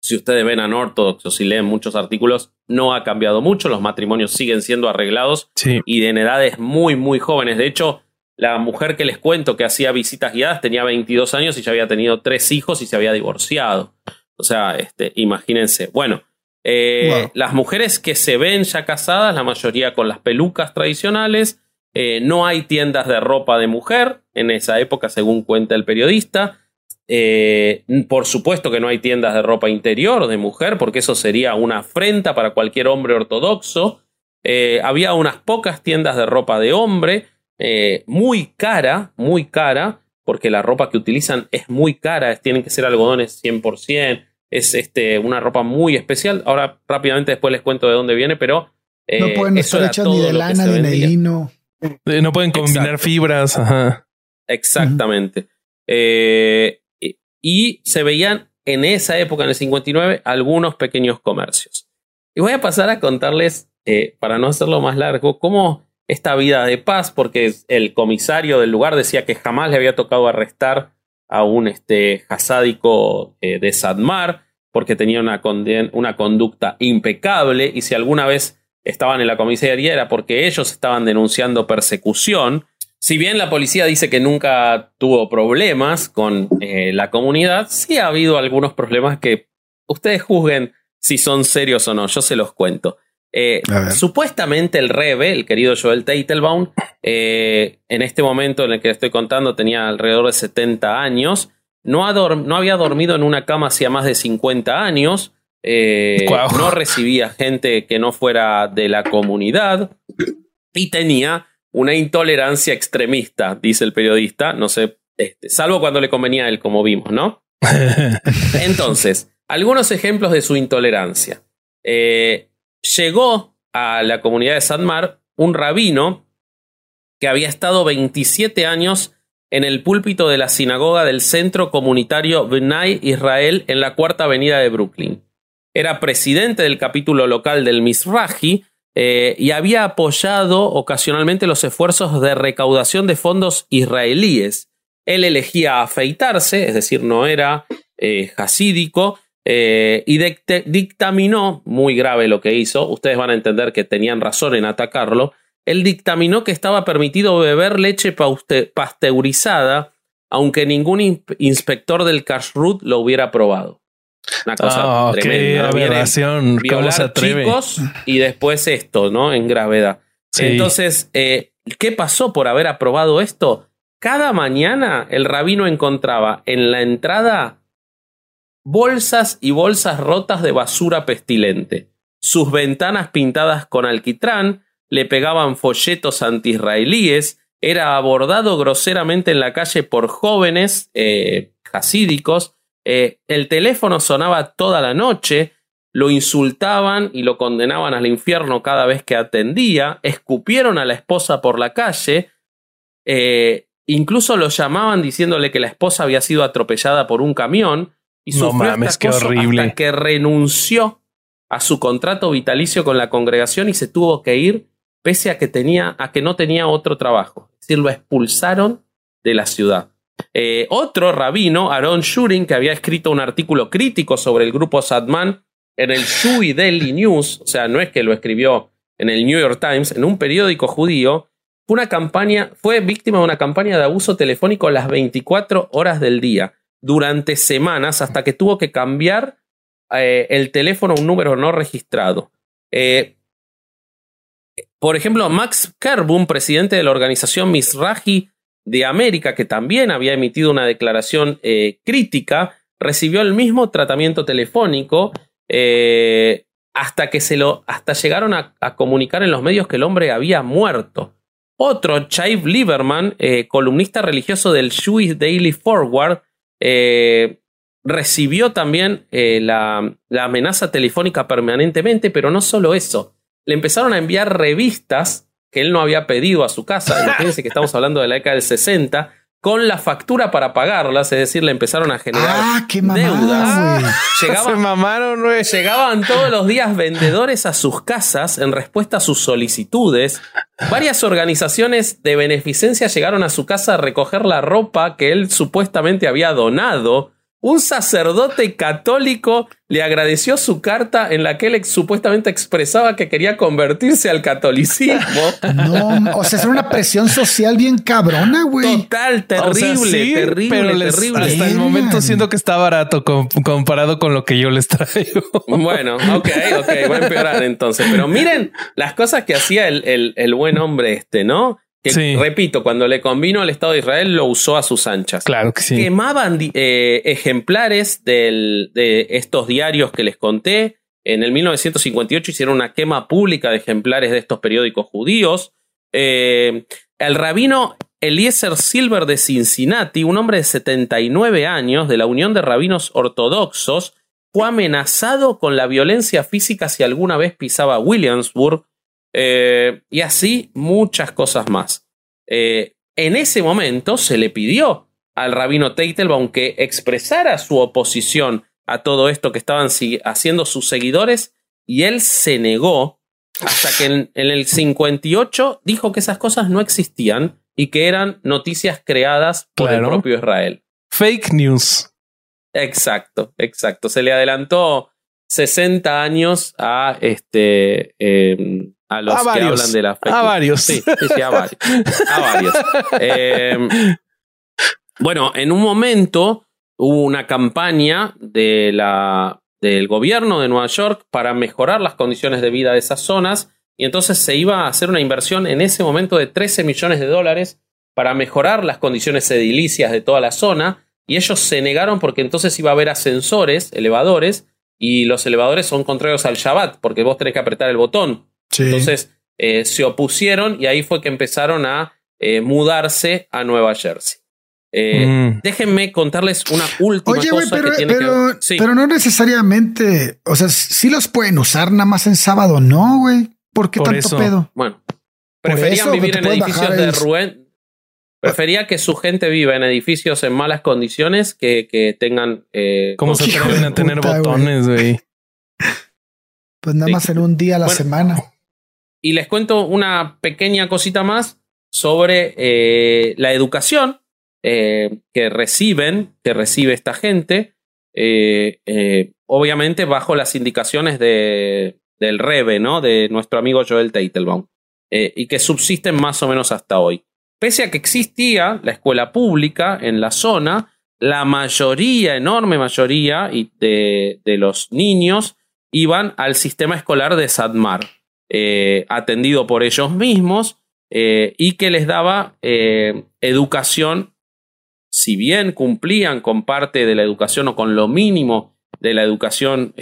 si ustedes ven a o si leen muchos artículos, no ha cambiado mucho. Los matrimonios siguen siendo arreglados y en edades muy, muy jóvenes. De hecho, la mujer que les cuento que hacía visitas guiadas tenía 22 años y ya había tenido tres hijos y se había divorciado. O sea, este, imagínense. Bueno, eh, las mujeres que se ven ya casadas, la mayoría con las pelucas tradicionales. Eh, no hay tiendas de ropa de mujer en esa época, según cuenta el periodista. Eh, por supuesto que no hay tiendas de ropa interior de mujer, porque eso sería una afrenta para cualquier hombre ortodoxo. Eh, había unas pocas tiendas de ropa de hombre, eh, muy cara, muy cara, porque la ropa que utilizan es muy cara, tienen que ser algodones 100%, es este, una ropa muy especial. Ahora rápidamente después les cuento de dónde viene, pero... no pueden estar hechas ni de lana ni de lino. No pueden combinar fibras. Exactamente. eh, y se veían en esa época, en el 59, algunos pequeños comercios. Y voy a pasar a contarles, eh, para no hacerlo más largo, cómo esta vida de paz, porque el comisario del lugar decía que jamás le había tocado arrestar a un este, jasádico eh, de Sadmar, porque tenía una, una conducta impecable, y si alguna vez estaban en la comisaría era porque ellos estaban denunciando persecución, si bien la policía dice que nunca tuvo problemas con eh, la comunidad, sí ha habido algunos problemas que ustedes juzguen si son serios o no, yo se los cuento. Eh, supuestamente el Rebe, el querido Joel Teitelbaum, eh, en este momento en el que estoy contando tenía alrededor de 70 años, no, no había dormido en una cama hacía más de 50 años, no recibía gente que no fuera de la comunidad y tenía una intolerancia extremista, dice el periodista, no sé, este, salvo cuando le convenía a él, como vimos, ¿no? Entonces, algunos ejemplos de su intolerancia. Eh, llegó a la comunidad de Sanmar un rabino que había estado 27 años en el púlpito de la sinagoga del centro comunitario Bnai Israel en la cuarta avenida de Brooklyn. Era presidente del capítulo local del Mizrahi eh, y había apoyado ocasionalmente los esfuerzos de recaudación de fondos israelíes. Él elegía afeitarse, es decir, no era eh, hasídico, eh, y dictaminó, muy grave lo que hizo, ustedes van a entender que tenían razón en atacarlo, él dictaminó que estaba permitido beber leche pasteurizada, aunque ningún inspector del kashrut lo hubiera probado. Una cosa oh, tremenda. Qué ¿Cómo se atreve? chicos y después esto, ¿no? En gravedad. Entonces, eh, ¿qué pasó por haber aprobado esto? Cada mañana el rabino encontraba en la entrada bolsas y bolsas rotas de basura pestilente. Sus ventanas pintadas con alquitrán le pegaban folletos anti-israelíes, era abordado groseramente en la calle por jóvenes eh, hasídicos eh, el teléfono sonaba toda la noche, lo insultaban y lo condenaban al infierno cada vez que atendía, escupieron a la esposa por la calle, eh, incluso lo llamaban diciéndole que la esposa había sido atropellada por un camión y no mames, qué horrible. hasta que renunció a su contrato vitalicio con la congregación y se tuvo que ir pese a que tenía a que no tenía otro trabajo. Es decir, lo expulsaron de la ciudad. Eh, otro rabino, Aaron Shurin, que había escrito un artículo crítico sobre el grupo Sadman en el Shui Daily News, o sea, no es que lo escribió en el New York Times, en un periódico judío, fue una campaña, fue víctima de una campaña de abuso telefónico las 24 horas del día, durante semanas, hasta que tuvo que cambiar eh, el teléfono a un número no registrado. Eh, por ejemplo, Max Kerbum, presidente de la organización Misraji de América, que también había emitido una declaración eh, crítica, recibió el mismo tratamiento telefónico hasta que se lo, hasta llegaron a, comunicar en los medios que el hombre había muerto. Otro, Chive Lieberman, columnista religioso del Jewish Daily Forward, eh, recibió también eh, la, la amenaza telefónica permanentemente, pero no solo eso. Le empezaron a enviar revistas que él no había pedido a su casa. Imagínense que estamos hablando de la década del 60 con la factura para pagarlas, es decir, le empezaron a generar ah, qué mamada, deudas. Llegaban, Se mamaron. Llegaban todos los días vendedores a sus casas en respuesta a sus solicitudes. Varias organizaciones de beneficencia llegaron a su casa a recoger la ropa que él supuestamente había donado. Un sacerdote católico le agradeció su carta en la que él supuestamente expresaba que quería convertirse al catolicismo. No, o sea, es una presión social bien cabrona, güey. Total, terrible, o sea, sí, terrible, pero les, terrible. Hasta el momento siento que está barato com comparado con lo que yo les traigo. Bueno, ok, ok, va a empeorar entonces. Pero miren las cosas que hacía el, el, el buen hombre este, ¿no? Que, sí. repito, cuando le convino al Estado de Israel lo usó a sus anchas. Claro que sí. Quemaban eh, ejemplares del, de estos diarios que les conté. En el 1958 hicieron una quema pública de ejemplares de estos periódicos judíos. Eh, el rabino Eliezer Silver de Cincinnati, un hombre de 79 años de la Unión de Rabinos Ortodoxos, fue amenazado con la violencia física si alguna vez pisaba Williamsburg eh, y así muchas cosas más. Eh, en ese momento se le pidió al rabino Teitelbaum que expresara su oposición a todo esto que estaban haciendo sus seguidores y él se negó hasta que en, en, el 58 dijo que esas cosas no existían y que eran noticias creadas por claro. el propio Israel. Fake news. Exacto, exacto. Se le adelantó 60 años a este eh, a los a que varios, hablan de la fake A varios. Sí, sí, sí a varios. A varios. Eh, bueno, en un momento hubo una campaña de la, del gobierno de Nueva York para mejorar las condiciones de vida de esas zonas y entonces se iba a hacer una inversión en ese momento de 13 millones de dólares para mejorar las condiciones edilicias de toda la zona y ellos se negaron porque entonces iba a haber ascensores, elevadores, y los elevadores son contrarios al Shabbat porque vos tenés que apretar el botón. Sí. Entonces eh, se opusieron y ahí fue que empezaron a eh, mudarse a Nueva Jersey. Eh, mm. Déjenme contarles una última Oye, cosa wey, pero, que tiene pero, que ver. Sí. pero no necesariamente, o sea, sí los pueden usar nada más en sábado, ¿no, güey? ¿Por qué Por tanto eso. pedo? Bueno, preferían eso, vivir en edificios de el- Rubén. Prefería que su gente viva en edificios en malas condiciones que, que tengan. eh, ¿Cómo se atreven a tener puta, botones, güey? Pues nada más en un día a la Bueno. semana. Y les cuento una pequeña cosita más sobre eh, la educación eh, que reciben, que recibe esta gente, eh, obviamente bajo las indicaciones de, del Rebe, ¿no? De nuestro amigo Joel Teitelbaum, y que subsisten más o menos hasta hoy. Pese a que existía la escuela pública en la zona, la mayoría, enorme mayoría de, de los niños iban al sistema escolar de Sadmar, eh, atendido por ellos mismos eh, y que les daba eh, educación, si bien cumplían con parte de la educación o con lo mínimo de la educación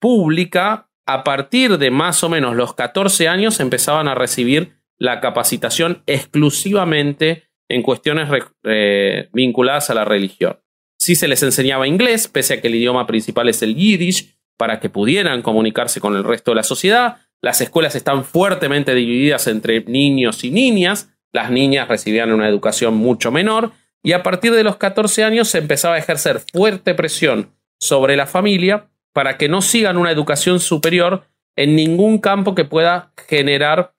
pública, a partir de más o menos los 14 años empezaban a recibir la capacitación exclusivamente en cuestiones vinculadas a la religión. Sí se les enseñaba inglés, pese a que el idioma principal es el yiddish, para que pudieran comunicarse con el resto de la sociedad. Las escuelas están fuertemente divididas entre niños y niñas, las niñas recibían una educación mucho menor. Y a partir de los 14 años se empezaba a ejercer fuerte presión sobre la familia para que no sigan una educación superior en ningún campo que pueda generar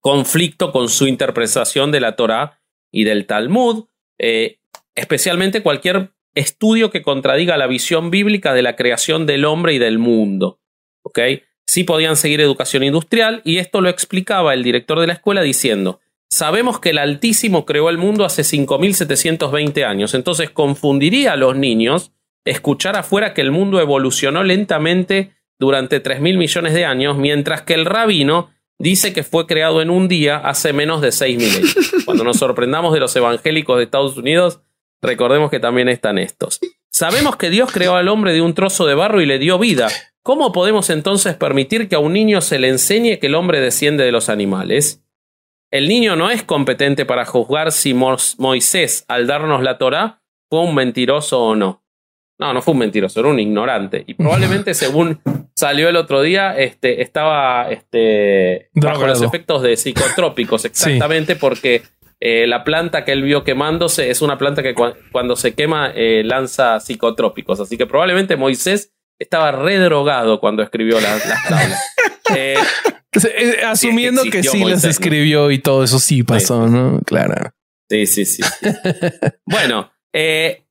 conflicto con su interpretación de la Torah y del Talmud, eh, especialmente cualquier estudio que contradiga la visión bíblica de la creación del hombre y del mundo. ¿Ok? Sí podían seguir educación industrial y esto lo explicaba el director de la escuela diciendo, sabemos que el Altísimo creó el mundo hace 5.720 años, entonces confundiría a los niños escuchar afuera que el mundo evolucionó lentamente durante 3.000 millones de años, mientras que el rabino dice que fue creado en un día hace menos de 6.000 años. Cuando nos sorprendamos de los evangélicos de Estados Unidos, recordemos que también están estos. Sabemos que Dios creó al hombre de un trozo de barro y le dio vida. ¿Cómo podemos entonces permitir que a un niño se le enseñe que el hombre desciende de los animales? El niño no es competente para juzgar si Moisés, al darnos la Torah, fue un mentiroso o no. No, no fue un mentiroso, era un ignorante. Y probablemente, según salió el otro día, este, estaba este, bajo los efectos de psicotrópicos, exactamente porque eh, la planta que él vio quemándose es una planta que cuando se quema eh, lanza psicotrópicos. Así que probablemente Moisés estaba redrogado cuando escribió las, tablas. Eh, asumiendo que, sí las escribió y todo eso sí pasó, ¿no? Claro. Sí, sí, sí. bueno,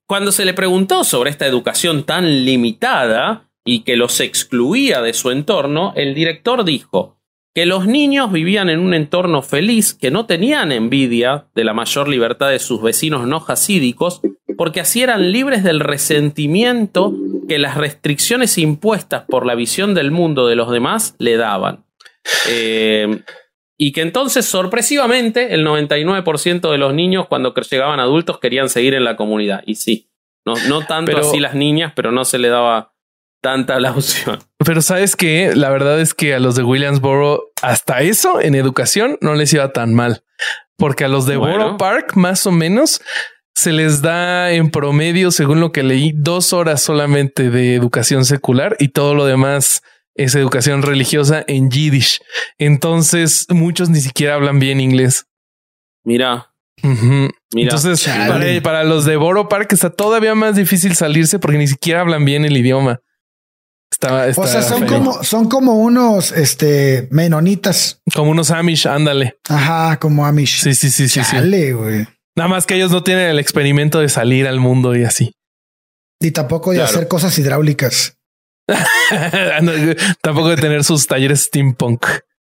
cuando se le preguntó sobre esta educación tan limitada y que los excluía de su entorno, el director dijo que los niños vivían en un entorno feliz, que no tenían envidia de la mayor libertad de sus vecinos no jasídicos, porque así eran libres del resentimiento que las restricciones impuestas por la visión del mundo de los demás le daban. Eh, y que entonces, sorpresivamente, el 99% de los niños, cuando llegaban adultos, querían seguir en la comunidad. Y sí, no, no tanto así las niñas, pero no se le daba tanta la opción. Pero sabes que la verdad es que a los de Williamsboro, hasta eso en educación no les iba tan mal, porque a los de Borough Park, más o menos, se les da en promedio, según lo que leí, dos horas solamente de educación secular y todo lo demás es educación religiosa en Yiddish. Entonces muchos ni siquiera hablan bien inglés. Mira. Entonces, para, los de Boro Park está todavía más difícil salirse porque ni siquiera hablan bien el idioma. Está, o sea, son como, son como unos este menonitas. Como unos Amish, ándale. Ajá, como Amish. Sí, sí, sí, sí. Nada más que ellos no tienen el experimento de salir al mundo y así. Y tampoco de hacer cosas hidráulicas. Tampoco de tener sus talleres steampunk.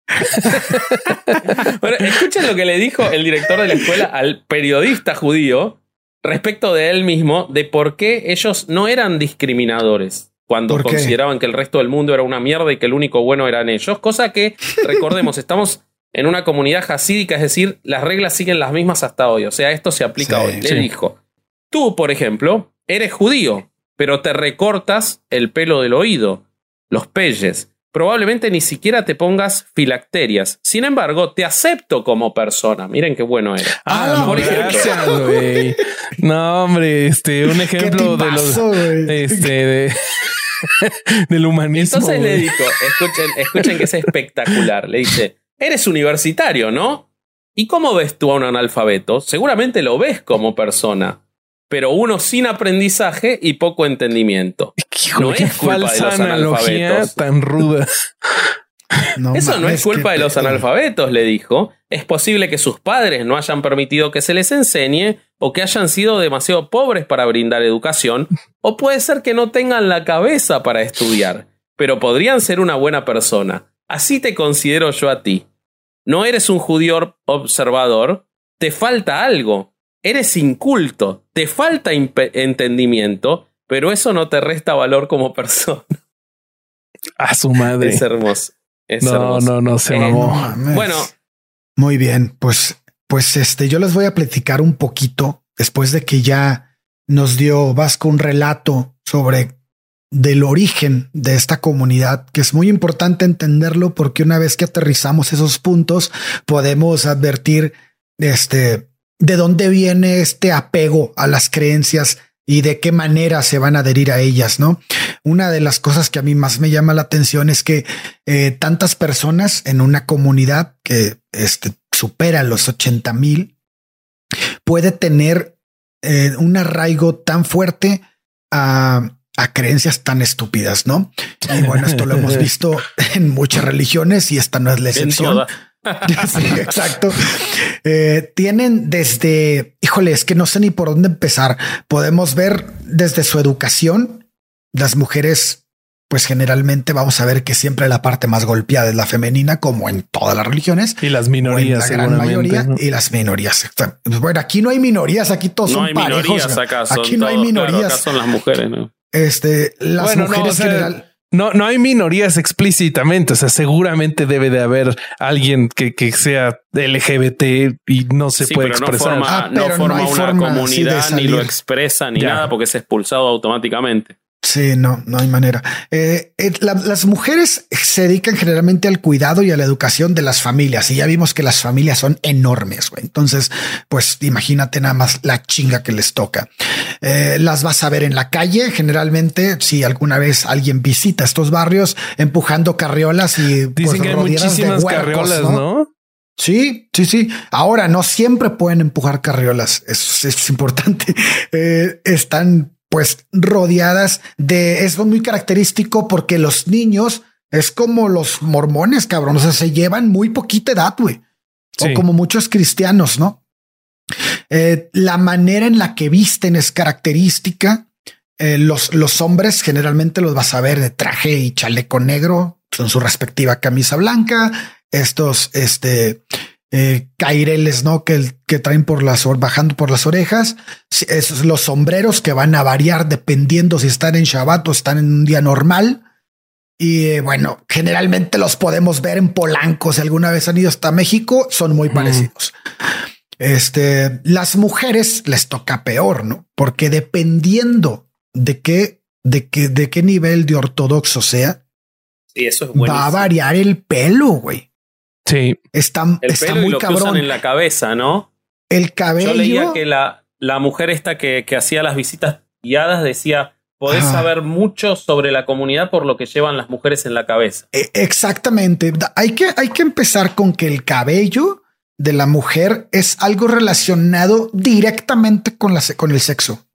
bueno, escuchen lo que le dijo el director de la escuela al periodista judío respecto de él mismo, de por qué ellos no eran discriminadores cuando consideraban que el resto del mundo era una mierda y que el único bueno eran ellos. Cosa que, recordemos, estamos en una comunidad hasídica, es decir, las reglas siguen las mismas hasta hoy. O sea, esto se aplica hoy. Le dijo, tú, por ejemplo, eres judío, pero te recortas el pelo del oído, los pelles. Probablemente ni siquiera te pongas filacterias. Sin embargo, te acepto como persona. Miren qué bueno es. Ah, por ejemplo. no, hombre, este, un ejemplo de los. Este, del humanismo. Entonces le dijo, escuchen, escuchen que es espectacular. Le dice, eres universitario, ¿no? ¿Y cómo ves tú a un analfabeto? Seguramente lo ves como persona pero uno sin aprendizaje y poco entendimiento. no es culpa de los analfabetos. tan ruda. Eso no es culpa de los analfabetos, le dijo. Es posible que sus padres no hayan permitido que se les enseñe o que hayan sido demasiado pobres para brindar educación, o puede ser que no tengan la cabeza para estudiar, pero podrían ser una buena persona. Así te considero yo a ti. No eres un judío observador, te falta algo, eres inculto, te falta entendimiento, pero eso no te resta valor como persona. A su madre. Es hermoso. No, no, no, se eh, bueno. Muy bien, pues, pues este, yo les voy a platicar un poquito después de que ya nos dio Vasco un relato sobre del origen de esta comunidad, que es muy importante entenderlo porque una vez que aterrizamos esos puntos, podemos advertir este de dónde viene este apego a las creencias y de qué manera se van a adherir a ellas, ¿no? Una de las cosas que a mí más me llama la atención es que eh, tantas personas en una comunidad que este, supera los 80 mil, puede tener eh, un arraigo tan fuerte a, creencias tan estúpidas, ¿no? Y bueno, esto lo hemos visto en muchas religiones y esta no es la excepción. sí, exacto. Eh, tienen desde, híjole, es que no sé ni por dónde empezar. Podemos ver desde su educación, las mujeres pues generalmente vamos a ver que siempre la parte más golpeada es la femenina, como en todas las religiones. Y las minorías. la gran mayoría y las minorías. Pues, bueno, aquí no hay minorías, aquí todos no son hay Minorías acá, aquí no hay minorías. acá son las mujeres. ¿no? Este, las mujeres en general. No, no hay minorías explícitamente. O sea, seguramente debe de haber alguien que, que sea LGBT y no se puede expresar. Ah, no forma, no forma una comunidad, ni lo expresa, ni nada, porque es expulsado automáticamente. Sí, no, no hay manera. Eh, eh, las mujeres se dedican generalmente al cuidado y a la educación de las familias y ya vimos que las familias son enormes. Entonces, pues imagínate nada más la chinga que les toca. Eh, las vas a ver en la calle. Generalmente, si alguna vez alguien visita estos barrios empujando carriolas y pues, dicen que hay muchísimas carriolas, ¿no? Sí, sí, sí. Ahora no siempre pueden empujar carriolas. Es, es importante. están pues rodeadas de eso muy característico porque los niños es como los mormones, cabrón. O sea, se llevan muy poquita edad, güey. O como muchos cristianos, ¿no? Eh, la manera en la que visten es característica. Eh, los, los hombres generalmente los vas a ver de traje y chaleco negro, con su respectiva camisa blanca. Estos, este, eh, caireles, ¿no? Que, que traen por las bajando por las orejas. Esos, los sombreros que van a variar dependiendo si están en Shabbat o están en un día normal. Y eh, bueno, generalmente los podemos ver en Polanco. Si alguna vez han ido hasta México, son muy parecidos. Este, las mujeres les toca peor, ¿no? Porque dependiendo de qué, de qué, de qué nivel de ortodoxo sea, eso va a variar el pelo, güey. Sí. Está, el está pelo muy y lo cabrón. Que usan en la cabeza, ¿no? El cabello. Yo leía que la, la mujer esta que, que hacía las visitas guiadas decía, podés saber mucho sobre la comunidad por lo que llevan las mujeres en la cabeza. E, exactamente. Hay que, hay que empezar con que el cabello de la mujer es algo relacionado directamente con, la, con el sexo.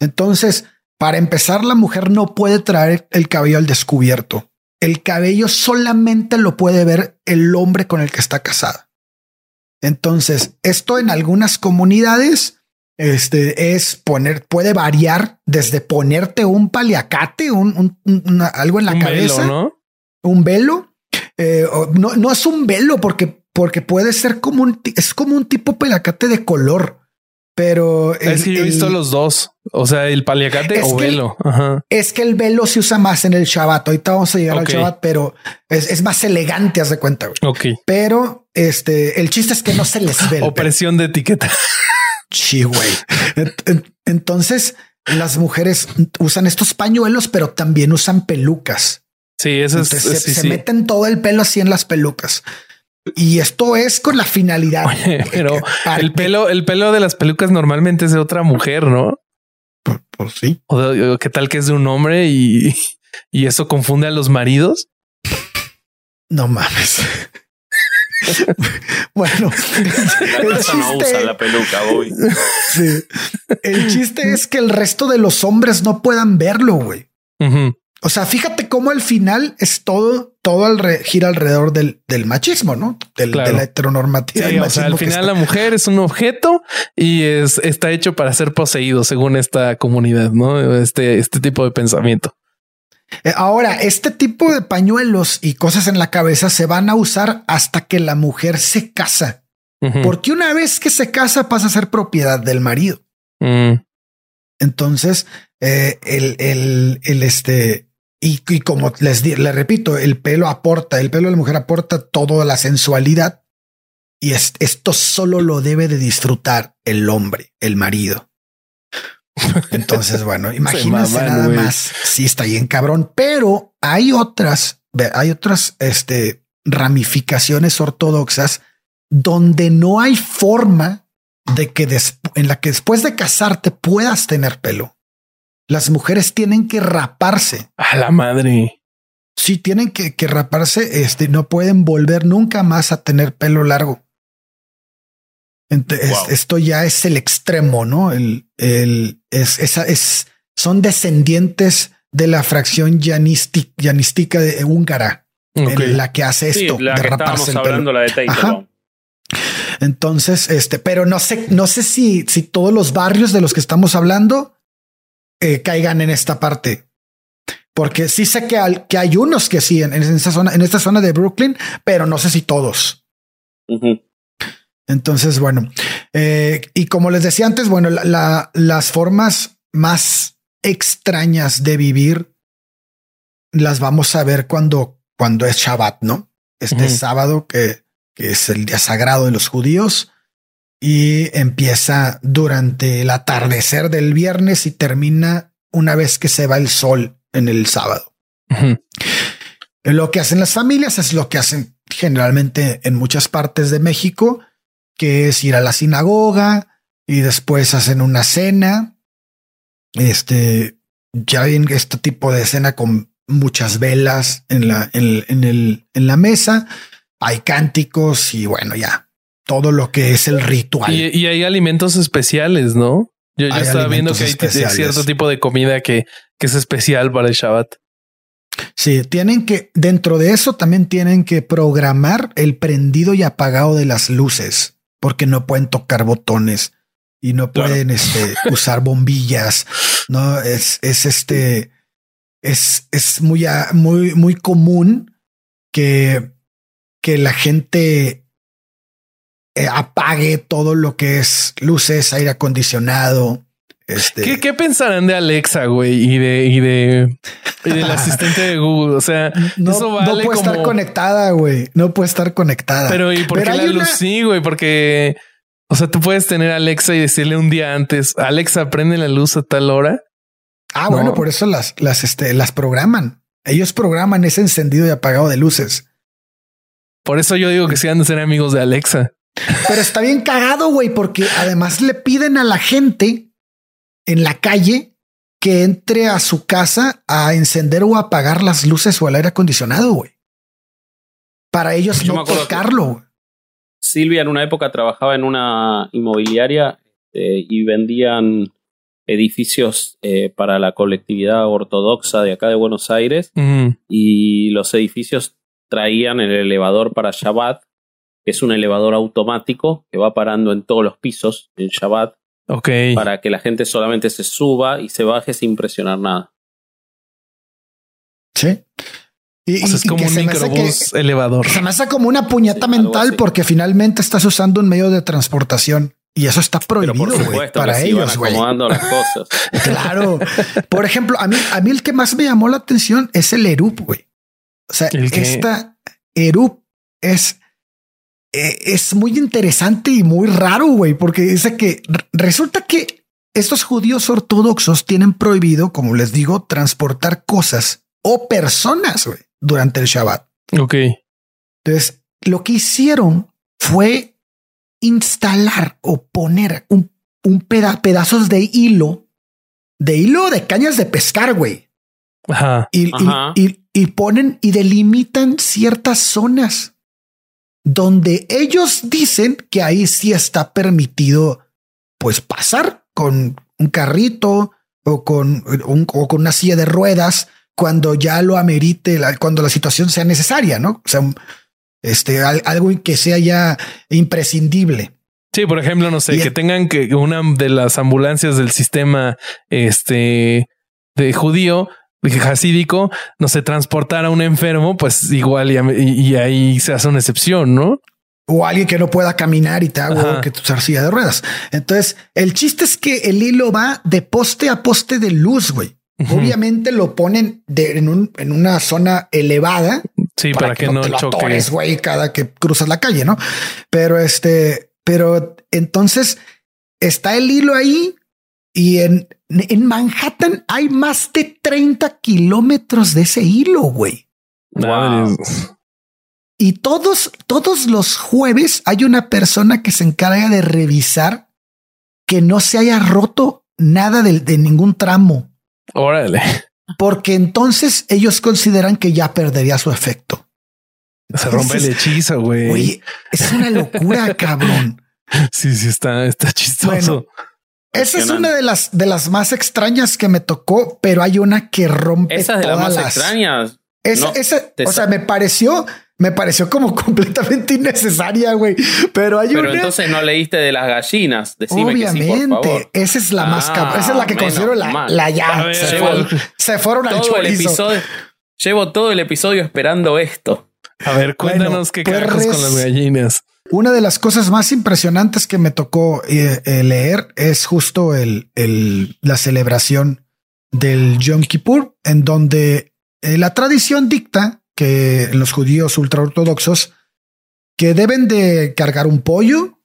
Entonces, para empezar, la mujer no puede traer el cabello al descubierto el cabello solamente lo puede ver el hombre con el que está casada. Entonces, esto en algunas comunidades este, es poner, puede variar desde ponerte un paliacate, un, algo en la cabeza, ¿no? un velo. Eh, no, no es un velo porque, porque puede ser como un, es como un tipo paliacate de color. Pero es que yo he visto los dos, o sea, el paliacate o velo. Es que el velo se usa más en el Shabbat. Ahorita vamos a llegar al Shabbat, pero es, más elegante, haz de cuenta. Ok. Pero este, el chiste es que no se les ve. Opresión de etiqueta. Sí, güey. Entonces, las mujeres usan estos pañuelos, pero también usan pelucas. Sí, eso es. se, meten todo el pelo así en las pelucas. Y esto es con la finalidad. pero el pelo, el pelo de las pelucas normalmente es de otra mujer, ¿no? Pues, pues sí. O, qué tal que es de un hombre y, y eso confunde a los maridos. No mames. bueno, el chiste, no usa la peluca, hoy. Sí. El chiste es que el resto de los hombres no puedan verlo, güey. O sea, fíjate cómo al final es todo, todo gira alrededor del, del machismo, ¿no? Del, De la heteronormatividad. o sea, al final la mujer es un objeto y es, está hecho para ser poseído según esta comunidad, ¿no? Este, este tipo de pensamiento. Eh, ahora, este tipo de pañuelos y cosas en la cabeza se van a usar hasta que la mujer se casa. Porque una vez que se casa pasa a ser propiedad del marido. Mm. Entonces, eh, el, el, el, este, y, como les, les repito, el pelo aporta, el pelo de la mujer aporta toda la sensualidad. Y esto solo lo debe de disfrutar el hombre, el marido. Entonces, bueno, imagínense nada más. Sí, está bien cabrón, pero hay otras, hay otras este, ramificaciones ortodoxas donde no hay forma de que en la que después de casarte puedas tener pelo las mujeres tienen que raparse. A la madre. Sí, tienen que, raparse. Este no pueden volver nunca más a tener pelo largo. Entonces, esto ya es el extremo, ¿no? El, el, es, esa es, son descendientes de la fracción llanística de húngara, en la que hace esto, la de que estábamos hablando, la de Entonces, este, pero no sé, no sé si, si todos los barrios de los que estamos hablando eh, caigan en esta parte. Porque sí sé que, que hay unos que sí en, esta zona, en esta zona de Brooklyn, pero no sé si todos. Entonces, bueno, eh, y como les decía antes, bueno, las formas más extrañas de vivir las vamos a ver cuando, cuando es Shabbat, ¿no? Este sábado que, que es el día sagrado de los judíos y empieza durante el atardecer del viernes y termina una vez que se va el sol en el sábado. Lo que hacen las familias es lo que hacen generalmente en muchas partes de México, que es ir a la sinagoga y después hacen una cena este, ya ven este tipo de escena con muchas velas en la, en, el, en la mesa. Hay cánticos y bueno, ya todo lo que es el ritual. Y, hay alimentos especiales, ¿no? Yo, estaba viendo que hay cierto tipo de comida que, que es especial para el Shabbat. Sí, tienen que, dentro de eso también tienen que programar el prendido y apagado de las luces, porque no pueden tocar botones y no pueden este, usar bombillas. No es, es este, es, es muy, muy, muy común que, que la gente eh, apague todo lo que es luces, aire acondicionado. Este... ¿Qué, pensarán de Alexa, güey? Y de, y de, del asistente de Google. O sea, no, puede estar conectada, güey. No puede estar conectada. Pero ¿y por qué la luz sí, güey? Porque o sea, tú puedes tener Alexa y decirle un día antes, Alexa, prende la luz a tal hora. Ah, bueno, por eso las, las, este, las programan. Ellos programan ese encendido y apagado de luces. Por eso yo digo que sean de ser amigos de Alexa. Pero está bien cagado, güey, porque además le piden a la gente en la calle que entre a su casa a encender o apagar las luces o el aire acondicionado, güey. Para ellos no tocarlo. Silvia en una época trabajaba en una inmobiliaria eh, y vendían edificios eh, para la colectividad ortodoxa de acá de Buenos Aires y los edificios traían el elevador para Shabbat, que es un elevador automático que va parando en todos los pisos en Shabbat para que la gente solamente se suba y se baje sin presionar nada. Sí. Y, es como un microbús elevador. Se me hace como una puñeta mental porque finalmente estás usando un medio de transportación y eso está prohibido para ellos. las cosas. claro. Por ejemplo, a mí, a mí el que más me llamó la atención es el Erup, güey. O sea, esta Erup es, es muy interesante y muy raro, güey, porque dice que resulta que estos judíos ortodoxos tienen prohibido, como les digo, transportar cosas o personas, durante el Shabbat. Ok. Entonces, lo que hicieron fue instalar o poner un, un pedazos de hilo, de hilo de cañas de pescar, güey. Ajá. Y, Y, y, ponen y delimitan ciertas zonas donde ellos dicen que ahí sí está permitido, pues pasar con un carrito o con, o con una silla de ruedas cuando ya lo amerite, cuando la situación sea necesaria, ¿no? O sea, este, algo que sea ya imprescindible. Sí, por ejemplo, no sé, que tengan que una de las ambulancias del sistema este de judío, de hasídico, no se transportar a un enfermo, pues igual y, ahí se hace una excepción, ¿no? O alguien que no pueda caminar y te hago que tu silla de ruedas. Entonces, el chiste es que el hilo va de poste a poste de luz, güey. Obviamente lo ponen en, un, en una zona elevada. Sí, para, que, no, choque. güey, cada que cruzas la calle, ¿no? Pero este, pero entonces está el hilo ahí y en, en Manhattan hay más de 30 kilómetros de ese hilo, güey. Y todos, todos los jueves hay una persona que se encarga de revisar que no se haya roto nada de ningún tramo. Órale. Porque entonces ellos consideran que ya perdería su efecto. Se rompe el hechizo, güey. Oye, es una locura, cabrón. Sí, sí, está, está chistoso. Esa es una de las de las más extrañas que me tocó, pero hay una que rompe Esa de las más extrañas. Esa, o sea, me pareció, me pareció como completamente innecesaria, güey. Pero hay Pero entonces no leíste de las gallinas. Decime Obviamente, esa es la más ah, Esa es la que considero la, la ya. Se, fueron al chorizo. llevo todo el episodio esperando esto. A ver, cuéntanos qué pues carajos con las gallinas. Una de las cosas más impresionantes que me tocó eh, eh, leer es justo el, el, la celebración del Yom Kippur, en donde eh, la tradición dicta que los judíos ultraortodoxos que deben de cargar un pollo,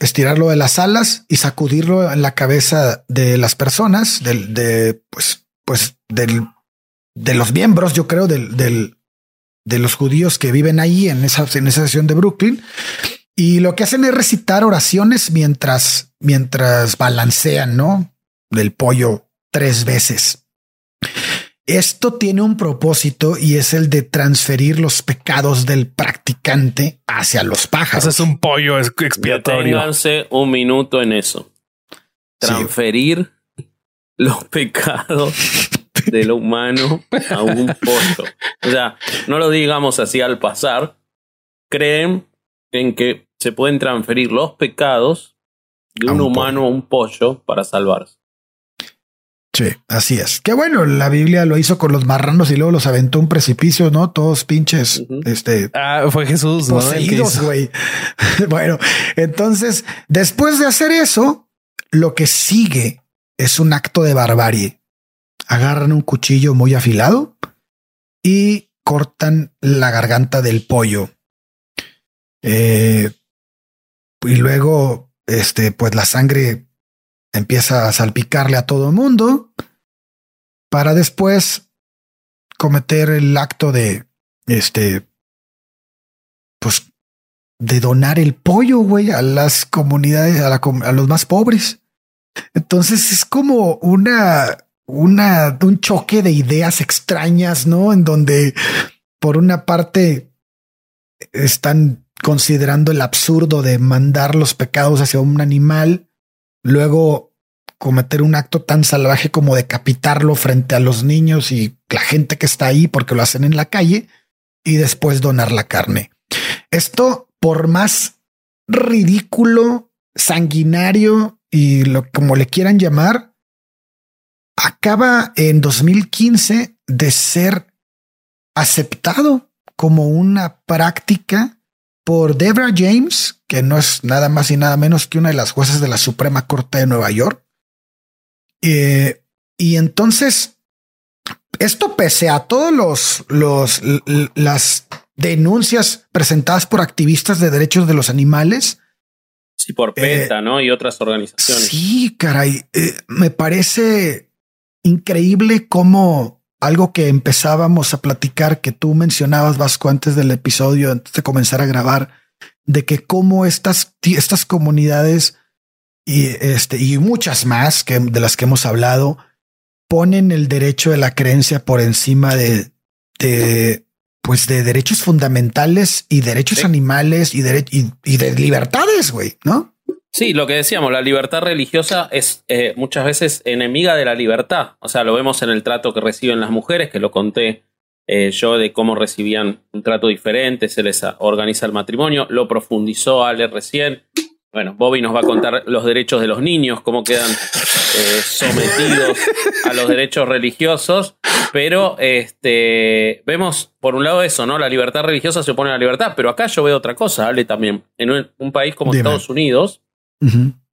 estirarlo de las alas y sacudirlo en la cabeza de las personas, del, de, pues, pues, del, de los miembros, yo creo, del, del, de los judíos que viven ahí en esa, en esa sesión de Brooklyn. Y lo que hacen es recitar oraciones mientras, mientras balancean, ¿no? Del pollo tres veces. Esto tiene un propósito y es el de transferir los pecados del practicante hacia los pájaros. es un pollo expiatorio. Ténganse un minuto en eso. Transferir los pecados de lo humano a un pollo. O sea, no lo digamos así al pasar. Creen en que se pueden transferir los pecados de un, humano a un pollo para salvarse. Sí, así es. Qué bueno, la Biblia lo hizo con los marranos y luego los aventó un precipicio, ¿no? Todos pinches, este... Ah, fue Jesús, poseídos, güey. bueno, entonces, después de hacer eso, lo que sigue es un acto de barbarie. Agarran un cuchillo muy afilado y cortan la garganta del pollo. Eh, y luego, este, pues la sangre empieza a salpicarle a todo el mundo para después cometer el acto de este pues de donar el pollo, güey, a las comunidades, a, a los más pobres. Entonces es como una, una, un choque de ideas extrañas, ¿no? En donde por una parte están considerando el absurdo de mandar los pecados hacia un animal luego cometer un acto tan salvaje como decapitarlo frente a los niños y la gente que está ahí porque lo hacen en la calle y después donar la carne. Esto, por más ridículo, sanguinario y lo como le quieran llamar, acaba en 2015 de ser aceptado como una práctica por Debra James, que no es nada más y nada menos que una de las jueces de la Suprema Corte de Nueva York. Eh, y entonces, esto pese a todos los, los, las denuncias presentadas por activistas de derechos de los animales. Sí, por PETA, eh, ¿no? Y otras organizaciones. Sí, caray. Eh, me parece increíble cómo algo que empezábamos a platicar, que tú mencionabas, Vasco, antes del episodio, antes de comenzar a grabar, de que cómo estas, estas comunidades y, este, y muchas más que de las que hemos hablado ponen el derecho de la creencia por encima de, de pues de derechos fundamentales y derechos animales y, y, y de libertades, güey, ¿no? Sí, lo que decíamos, la libertad religiosa es eh, muchas veces enemiga de la libertad. O sea, lo vemos en el trato que reciben las mujeres, que lo conté eh, yo de cómo recibían un trato diferente, se les organiza el matrimonio, lo profundizó Ale recién. Bueno, Bobby nos va a contar los derechos de los niños, cómo quedan eh, sometidos a los derechos religiosos, pero este, vemos por un lado eso, ¿no? La libertad religiosa se opone a la libertad, pero acá yo veo otra cosa, Ale también. En un, país como Estados Unidos,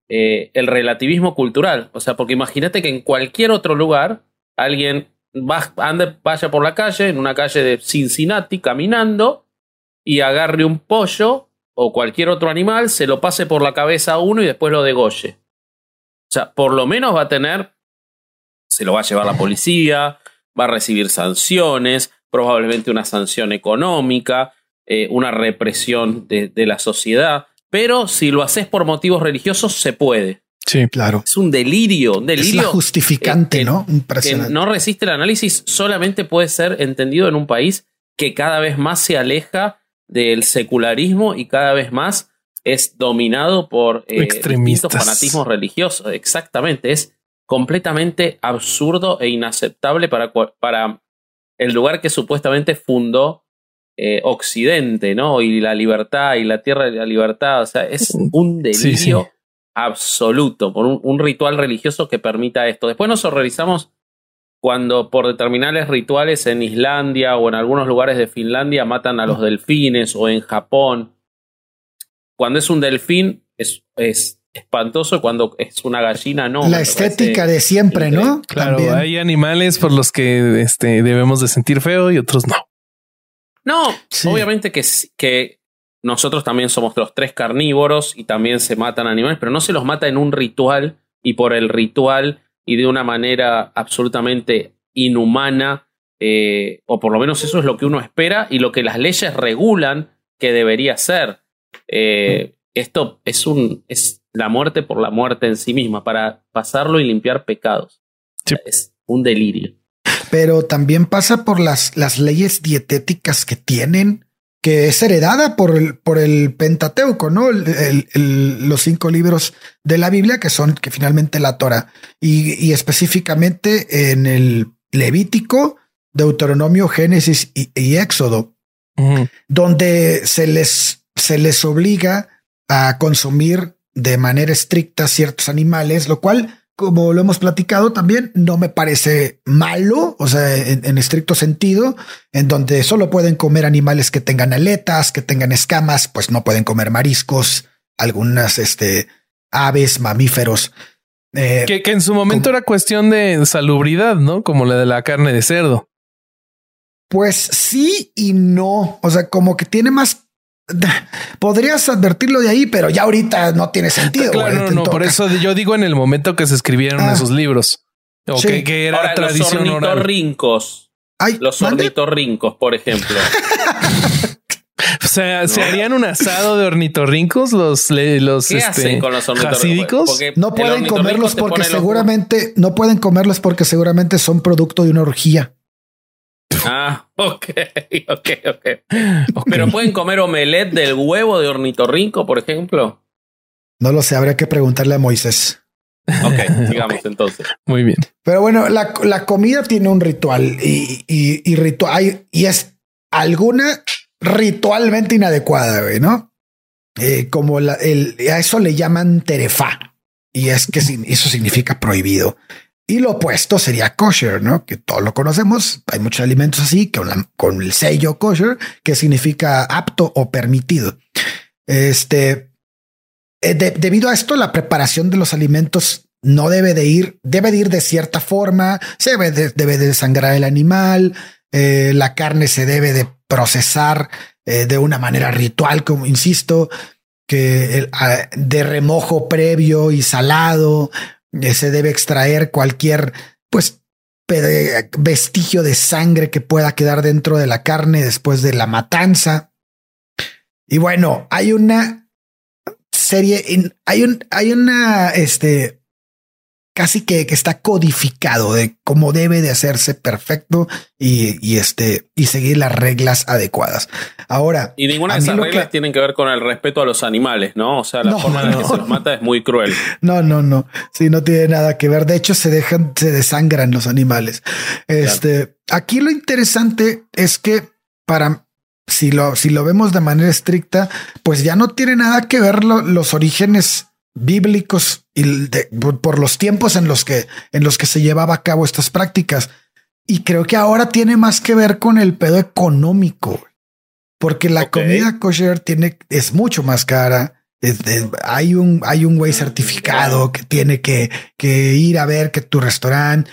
eh, el relativismo cultural. O sea, porque imagínate que en cualquier otro lugar alguien va, ande, vaya por la calle, en una calle de Cincinnati, caminando, y agarre un pollo o cualquier otro animal, se lo pase por la cabeza a uno y después lo degolle. O sea, por lo menos va a tener, se lo va a llevar la policía, va a recibir sanciones, probablemente una sanción económica, eh, una represión de, de, la sociedad. Pero si lo haces por motivos religiosos, se puede. Sí, claro. Es un delirio, un delirio. Es justificante, ¿no? Que no resiste el análisis, solamente puede ser entendido en un país que cada vez más se aleja del secularismo y cada vez más es dominado por eh, distintos fanatismos religiosos. Exactamente, es completamente absurdo e inaceptable para, para el lugar que supuestamente fundó eh, Occidente, ¿no? Y la libertad y la tierra de la libertad. O sea, es un delirio absoluto por un, ritual religioso que permita esto. Después nos horrorizamos cuando por determinados rituales en Islandia o en algunos lugares de Finlandia matan a los delfines o en Japón. Cuando es un delfín es, es espantoso, cuando es una gallina no. La estética de siempre, ¿no? Claro, hay animales por los que este, debemos de sentir feo y otros no. No, obviamente que, que nosotros también somos los tres carnívoros y también se matan animales, pero no se los mata en un ritual y por el ritual y de una manera absolutamente inhumana, eh, o por lo menos eso es lo que uno espera y lo que las leyes regulan que debería ser. Eh, esto es un es la muerte por la muerte en sí misma, para pasarlo y limpiar pecados. Es un delirio. Pero también pasa por las, las leyes dietéticas que tienen que es heredada por el, por el Pentateuco, ¿no? los cinco libros de la Biblia que son que finalmente la Torah y, específicamente en el Levítico, Deuteronomio, Génesis y, Éxodo, donde se les, se les obliga a consumir de manera estricta ciertos animales, lo cual como lo hemos platicado también, no me parece malo, o sea, en, estricto sentido, en donde solo pueden comer animales que tengan aletas, que tengan escamas, pues no pueden comer mariscos, algunas este, aves, mamíferos. Eh, que, que, en su momento era cuestión de salubridad, ¿no? Como la de la carne de cerdo. Pues sí y no. O sea, como que tiene más podrías advertirlo de ahí, pero ya ahorita no tiene sentido. Claro, no, por eso yo digo en el momento que se escribieron ah. esos libros. O que, era tradición los ornitorrincos. los ornitorrincos, por ejemplo. o sea, ¿se harían un asado de ornitorrincos los, los, ¿Qué hacen este, con los ornitorrincos? No pueden comerlos porque seguramente, no pueden comerlos porque seguramente son producto de una orgía. Ah, ok, ok, ok. Pero pueden comer omelette del huevo de ornitorrinco, por ejemplo. No lo sé, habría que preguntarle a Moisés. Ok, sigamos entonces. Muy bien. Pero bueno, la, la comida tiene un ritual y, y, ritual y es alguna ritualmente inadecuada, ¿no? Eh, como la, el, a eso le llaman terefa y es que eso significa prohibido. Y lo opuesto sería kosher, ¿no? Que todos lo conocemos. Hay muchos alimentos así con, el sello kosher, que significa apto o permitido. Este, eh, debido a esto, la preparación de los alimentos no debe de ir, debe de ir de cierta forma, se debe de, sangrar el animal, eh, la carne se debe de procesar eh, de una manera ritual, como insisto, que de remojo previo y salado, se debe extraer cualquier, pues, vestigio de sangre que pueda quedar dentro de la carne después de la matanza. Y bueno, hay una serie, hay un, hay una, este, casi que, que, está codificado de cómo debe de hacerse perfecto y, y, este y seguir las reglas adecuadas. Ahora, y ninguna de esas reglas tienen que ver con el respeto a los animales, ¿no? O sea, la forma en que se los mata es muy cruel. No, no, no. Sí, no tiene nada que ver. De hecho, se dejan, se desangran los animales. Este, aquí lo interesante es que para si lo, si lo vemos de manera estricta, pues ya no tiene nada que ver los orígenes bíblicos y por los tiempos en los que en los que se llevaba a cabo estas prácticas. Y creo que ahora tiene más que ver con el pedo económico, porque la comida kosher tiene es mucho más cara. hay un hay un güey certificado que tiene que, que ir a ver que tu restaurante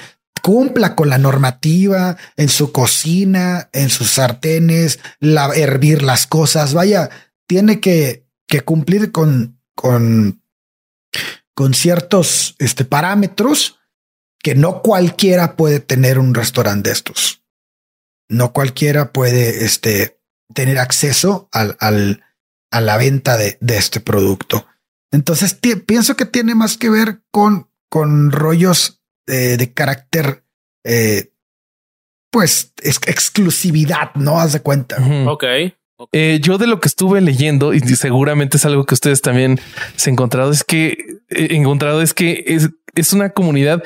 cumpla con la normativa en su cocina, en sus sartenes, la, hervir las cosas. Vaya, tiene que, que cumplir con, con con ciertos este, parámetros que no cualquiera puede tener un restaurante de estos. No cualquiera puede este, tener acceso al, al, a la venta de, de este producto. Entonces pienso que tiene más que ver con, con rollos eh, de carácter, eh, pues exclusividad, no haz de cuenta. Ok. Eh, yo de lo que estuve leyendo y seguramente es algo que ustedes también se han encontrado es que he encontrado es que es, es una comunidad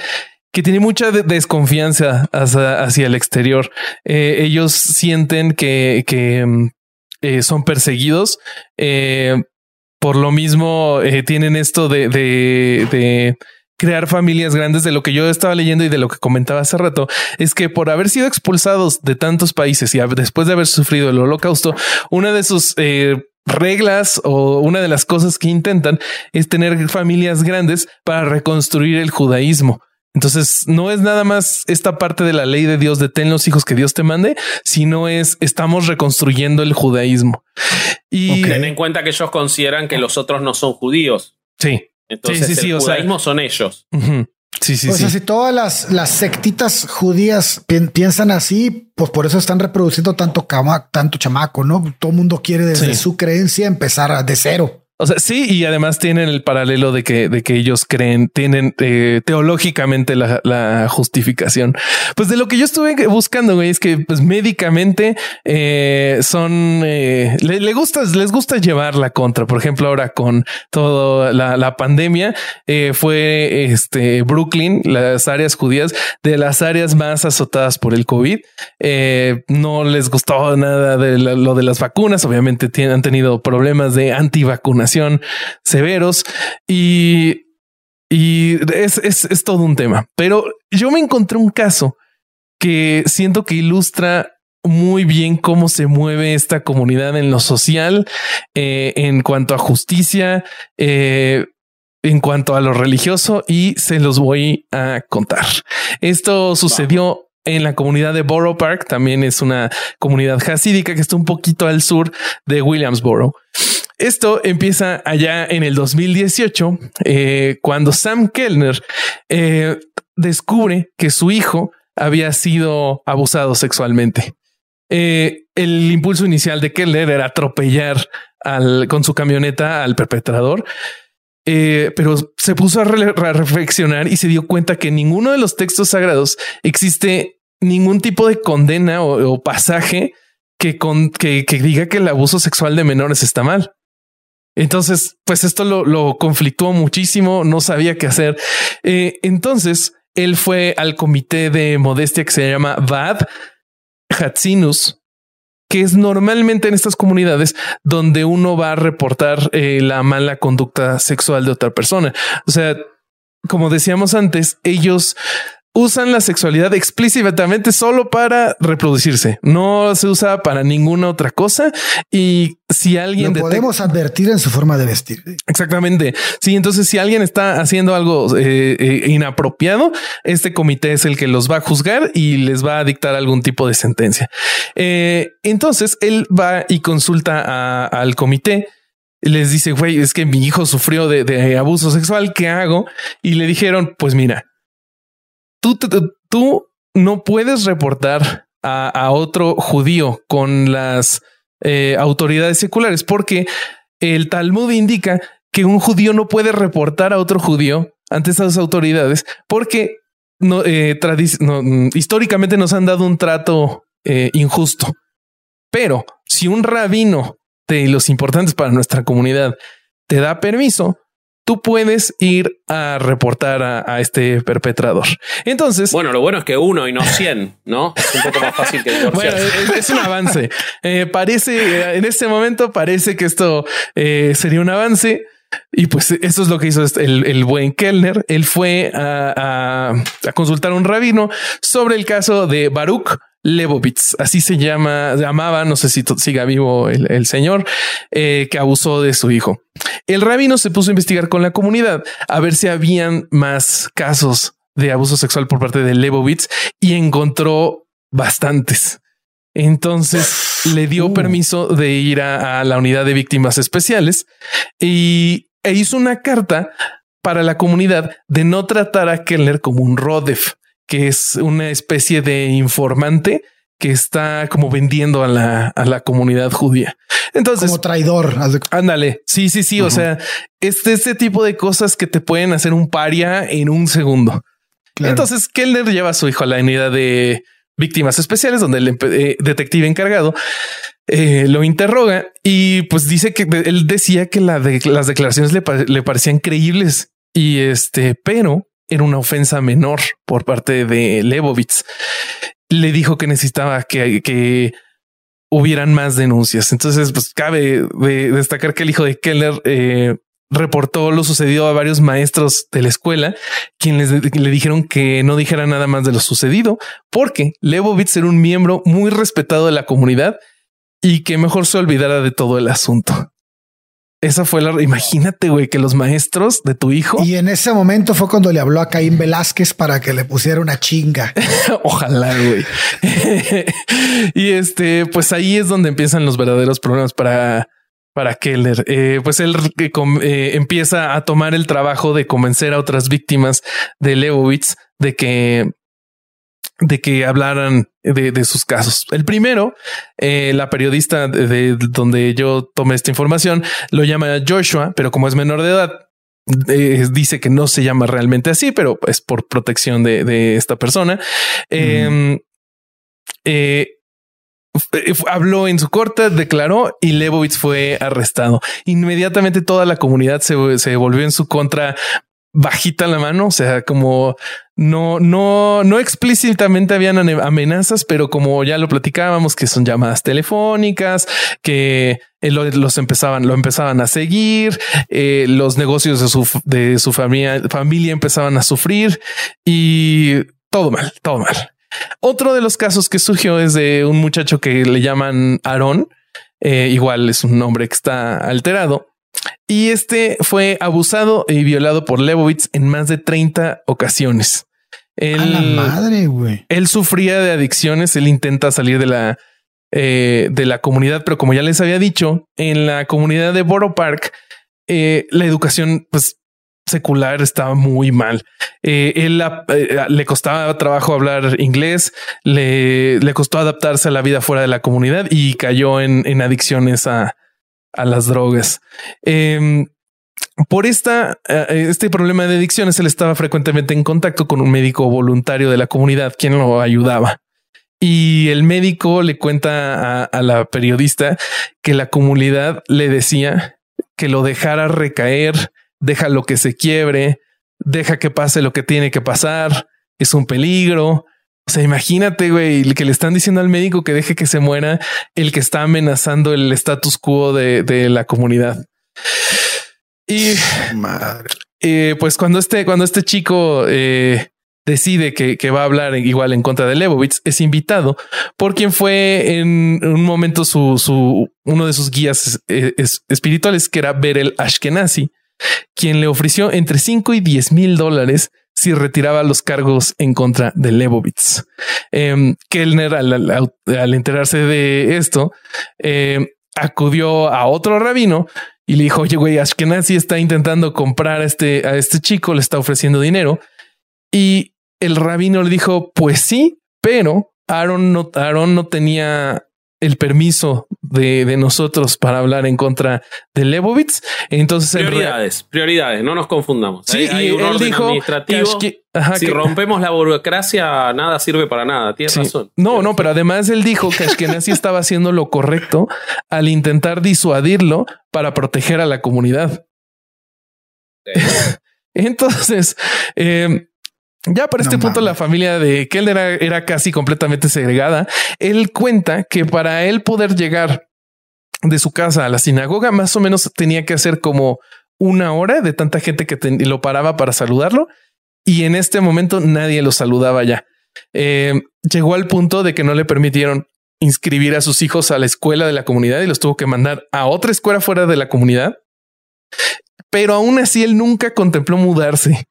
que tiene mucha desconfianza hacia, el exterior. Eh, ellos sienten que, que mm, eh, son perseguidos. Eh, por lo mismo, tienen esto de, de crear familias grandes de lo que yo estaba leyendo y de lo que comentaba hace rato es que por haber sido expulsados de tantos países y después de haber sufrido el holocausto, una de sus reglas o una de las cosas que intentan es tener familias grandes para reconstruir el judaísmo. Entonces, no es nada más esta parte de la ley de Dios de ten los hijos que Dios te mande, sino es estamos reconstruyendo el judaísmo. Y ten en cuenta que ellos consideran que los otros no son judíos. Sí. Entonces, el judaísmo son ellos. Sí, sí, o sea, si todas las, las sectitas judías piensan así, pues por eso están reproduciendo tanto, tanto chamaco, ¿no? Todo el mundo quiere desde su creencia empezar de cero. O sea, sí, y además tienen el paralelo de que, de que ellos creen, tienen eh, teológicamente la, justificación. Pues de lo que yo estuve buscando, güey, es que pues médicamente eh, son, eh, le, gusta, les gusta llevar la contra. Por ejemplo, ahora con toda la, pandemia, fue este Brooklyn, las áreas judías, de las áreas más azotadas por el COVID. no les gustó nada de lo de las vacunas. Obviamente tienen, han tenido problemas de antivacunación severos y, y es, es, todo un tema. Pero yo me encontré un caso que siento que ilustra muy bien cómo se mueve esta comunidad en lo social, eh, en cuanto a justicia, eh, en cuanto a lo religioso y se los voy a contar. Esto sucedió en la comunidad de Borough Park, también es una comunidad hasídica que está un poquito al sur de Williamsboro. Esto empieza allá en el 2018, eh, cuando Sam Kellner eh, descubre que su hijo había sido abusado sexualmente. Eh, el impulso inicial de Kellner era atropellar con su camioneta al perpetrador, pero se puso a, reflexionar y se dio cuenta que en ninguno de los textos sagrados existe ningún tipo de condena o, pasaje que, que diga que el abuso sexual de menores está mal. Entonces, pues esto lo, lo conflictuó muchísimo, no sabía qué hacer. Eh, entonces, él fue al comité de modestia que se llama VAD Hatsinus, que es normalmente en estas comunidades donde uno va a reportar eh, la mala conducta sexual de otra persona. O sea, como decíamos antes, ellos usan la sexualidad explícitamente solo para reproducirse. No se usa para ninguna otra cosa. Y si alguien Lo podemos advertir en su forma de vestir. Exactamente. Sí, entonces si alguien está haciendo algo eh, eh, inapropiado, este comité es el que los va a juzgar y les va a dictar algún tipo de sentencia. Eh, entonces él va y consulta al comité les dice, güey, es que mi hijo sufrió de, abuso sexual, ¿qué hago? Y le dijeron, pues mira, tú, no puedes reportar a, otro judío con las eh, autoridades seculares porque el Talmud indica que un judío no puede reportar a otro judío ante esas autoridades porque no, eh, históricamente nos han dado un trato eh, injusto. Pero si un rabino de los importantes para nuestra comunidad te da permiso, tú puedes ir a reportar a, este perpetrador. Entonces, bueno, lo bueno es que uno y no cien, no es un poco más fácil que bueno, es, un avance. Eh, parece en este momento parece que esto eh, sería un avance. Y pues eso es lo que hizo el, buen Kellner. Él fue a, a, consultar a un rabino sobre el caso de Baruch Lebovitz, así se llama, llamaba, no sé si siga vivo el, señor, eh, que abusó de su hijo. El rabino se puso a investigar con la comunidad a ver si habían más casos de abuso sexual por parte de Lebovitz y encontró bastantes. Entonces le dio uh. permiso de ir a, la unidad de víctimas especiales y e hizo una carta para la comunidad de no tratar a Keller como un Rodef, que es una especie de informante que está como vendiendo a la, a la comunidad judía. Entonces, como traidor. Ándale. Sí, sí, sí. O sea, este, este tipo de cosas que te pueden hacer un paria en un segundo. Entonces, Kellner lleva a su hijo a la unidad de víctimas especiales, donde el eh, detective encargado eh, lo interroga y pues dice que él decía que la de, las declaraciones le, le parecían creíbles y este, pero era una ofensa menor por parte de Lebovitz. Le dijo que necesitaba que, hubieran más denuncias. Entonces, pues cabe destacar que el hijo de Keller eh, reportó lo sucedido a varios maestros de la escuela, quienes le dijeron que no dijera nada más de lo sucedido, porque Lebovitz era un miembro muy respetado de la comunidad y que mejor se olvidara de todo el asunto. Esa fue la. Imagínate, güey, que los maestros de tu hijo. Y en ese momento fue cuando le habló a Caín Velázquez para que le pusiera una chinga. Ojalá, güey. y este, pues ahí es donde empiezan los verdaderos problemas para, para Keller. Eh, pues él eh, empieza a tomar el trabajo de convencer a otras víctimas de Leibowitz de que de que hablaran de, sus casos. El primero, eh, la periodista de, donde yo tomé esta información, lo llama Joshua, pero como es menor de edad, eh, dice que no se llama realmente así, pero es por protección de, esta persona. Em, eh, habló en su corte, declaró y Lebowitz fue arrestado. Inmediatamente toda la comunidad se, se volvió en su contra bajita la mano, o sea, como no, no, no explícitamente habían amenazas, pero como ya lo platicábamos, que son llamadas telefónicas, que eh, los empezaban, lo empezaban a seguir, eh, los negocios de su, de su familia, familia empezaban a sufrir y todo mal, todo mal. Otro de los casos que surgió es de un muchacho que le llaman Aaron. Eh, igual es un nombre que está alterado y este fue abusado y violado por Lebowitz en más de 30 ocasiones. Él, madre, güey. Él sufría de adicciones, él intenta salir de la, eh, de la comunidad, pero como ya les había dicho, en la comunidad de Borough Park, eh, la educación pues, secular estaba muy mal. Eh, él le costaba trabajo hablar inglés, le, le, costó adaptarse a la vida fuera de la comunidad y cayó en, en adicciones a, a las drogas. Em, por esta, eh, este problema de adicciones, él estaba frecuentemente en contacto con un médico voluntario de la comunidad, quien lo ayudaba. Y el médico le cuenta a, la periodista que la comunidad le decía que lo dejara recaer, deja lo que se quiebre, deja que pase lo que tiene que pasar, es un peligro, o sea, imagínate, güey, que le están diciendo al médico que deje que se muera el que está amenazando el status quo de, la comunidad. Y Madre. Eh, pues cuando este, cuando este chico eh, decide que, va a hablar igual en contra de Lebowitz, es invitado por quien fue en un momento su, su uno de sus guías eh, espirituales, que era Berel Ashkenazi, quien le ofreció entre 5 y 10 mil dólares si retiraba los cargos en contra de Lebovitz. Eh, Kellner, al, enterarse de esto, em, acudió a otro rabino y le dijo, oye, güey, Ashkenazi está intentando comprar a este, a este chico, le está ofreciendo dinero. Y el rabino le dijo, pues sí, pero Aaron no, Aaron no tenía el permiso de, de, nosotros para hablar en contra de Lebovitz. Entonces, prioridades, prioridades, no nos confundamos. Sí, hay, y un él dijo administrativo. si rompemos la burocracia, nada sirve para nada. Tienes razón. No, no, pero además él dijo que Ashkenazi estaba haciendo lo correcto al intentar disuadirlo para proteger a la comunidad. Entonces, eh, ya para este punto la familia de Keller era, casi completamente segregada. Él cuenta que para él poder llegar de su casa a la sinagoga, más o menos tenía que hacer como una hora de tanta gente que lo paraba para saludarlo. Y en este momento nadie lo saludaba ya. Eh, llegó al punto de que no le permitieron inscribir a sus hijos a la escuela de la comunidad y los tuvo que mandar a otra escuela fuera de la comunidad. Pero aún así él nunca contempló mudarse.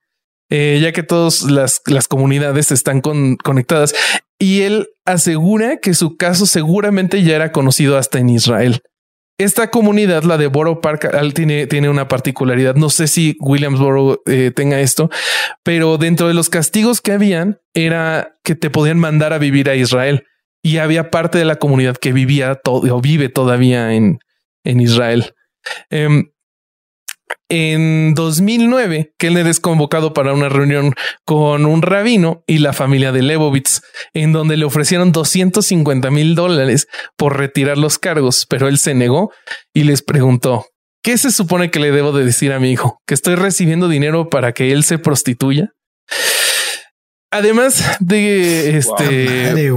Eh, ya que todas las, comunidades están conectadas. Y él asegura que su caso seguramente ya era conocido hasta en Israel. Esta comunidad, la de Borough Park, tiene, tiene una particularidad. No sé si Williamsboro eh, tenga esto, pero dentro de los castigos que habían era que te podían mandar a vivir a Israel. Y había parte de la comunidad que vivía todo, o vive todavía en, en Israel. Em, en 2009, Kellner es convocado para una reunión con un rabino y la familia de Lebovitz, en donde le ofrecieron 250 mil dólares por retirar los cargos, pero él se negó y les preguntó, ¿qué se supone que le debo de decir a mi hijo? ¿Que estoy recibiendo dinero para que él se prostituya? Además de este,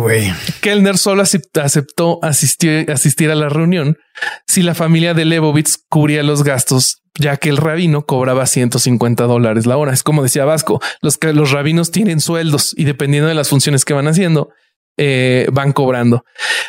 Kellner solo aceptó asistir, asistir, a la reunión si la familia de Lebovitz cubría los gastos, ya que el rabino cobraba 150 dólares la hora. Es como decía Vasco, los, los rabinos tienen sueldos y dependiendo de las funciones que van haciendo, eh, van cobrando.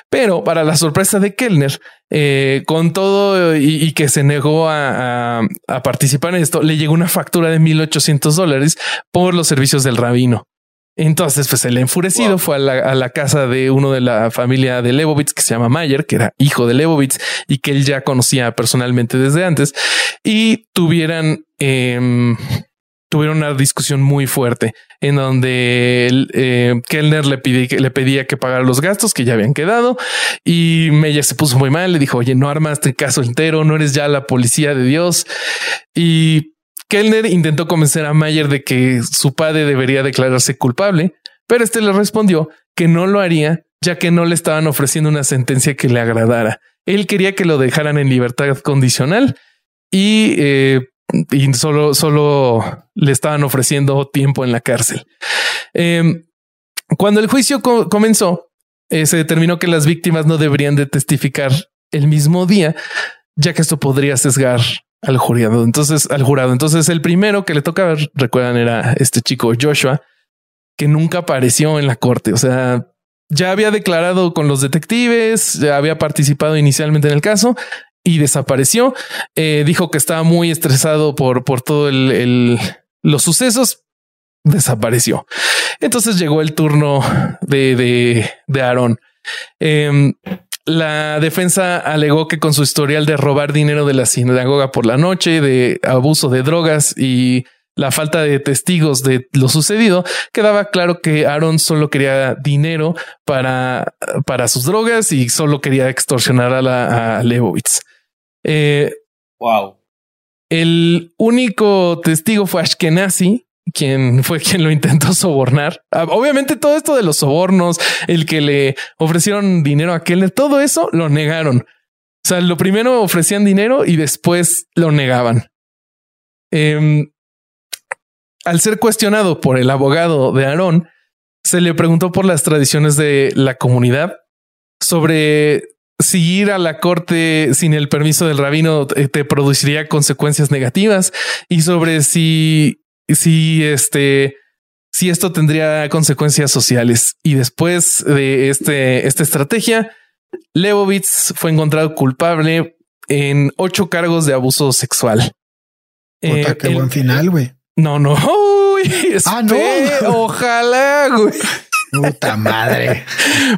Pero para la sorpresa de Kellner, eh, con todo y, que se negó a, a, participar en esto, le llegó una factura de 1800 dólares por los servicios del rabino. Entonces, pues el enfurecido fue a la, casa de uno de la familia de Lebovitz que se llama Mayer, que era hijo de Lebovitz y que él ya conocía personalmente desde antes y tuvieran, em, tuvieron una discusión muy fuerte en donde eh, Kellner le, le pedía que pagara los gastos que ya habían quedado y Meyer se puso muy mal. Le dijo, oye, no armaste caso entero, no eres ya la policía de Dios y Kellner intentó convencer a Mayer de que su padre debería declararse culpable, pero este le respondió que no lo haría ya que no le estaban ofreciendo una sentencia que le agradara. Él quería que lo dejaran en libertad condicional y, eh, solo, solo le estaban ofreciendo tiempo en la cárcel. Em, cuando el juicio comenzó, eh, se determinó que las víctimas no deberían de testificar el mismo día, ya que esto podría sesgar al jurado. Entonces, al jurado. Entonces, el primero que le toca, recuerdan, era este chico Joshua, que nunca apareció en la corte. O sea, ya había declarado con los detectives, ya había participado inicialmente en el caso y desapareció. Eh, dijo que estaba muy estresado por, por todo el, los sucesos. Desapareció. Entonces llegó el turno de, de, de Aaron. Em, la defensa alegó que con su historial de robar dinero de la sinagoga por la noche, de abuso de drogas y la falta de testigos de lo sucedido, quedaba claro que Aaron solo quería dinero para, para sus drogas y solo quería extorsionar a, la, a. Eh, wow. El único testigo fue Ashkenazi, quien fue quien lo intentó sobornar. Ah, obviamente todo esto de los sobornos, el que le ofrecieron dinero a aquel, todo eso lo negaron. O sea, lo primero ofrecían dinero y después lo negaban. Em, al ser cuestionado por el abogado de Aarón, se le preguntó por las tradiciones de la comunidad sobre si ir a la corte sin el permiso del rabino te produciría consecuencias negativas y sobre si si este, si esto tendría consecuencias sociales. Y después de este, esta estrategia, Lebovitz fue encontrado culpable en ocho cargos de abuso sexual. Puta, qué eh, buen final, güey. No, no. ah, no. Ojalá, güey. Puta madre.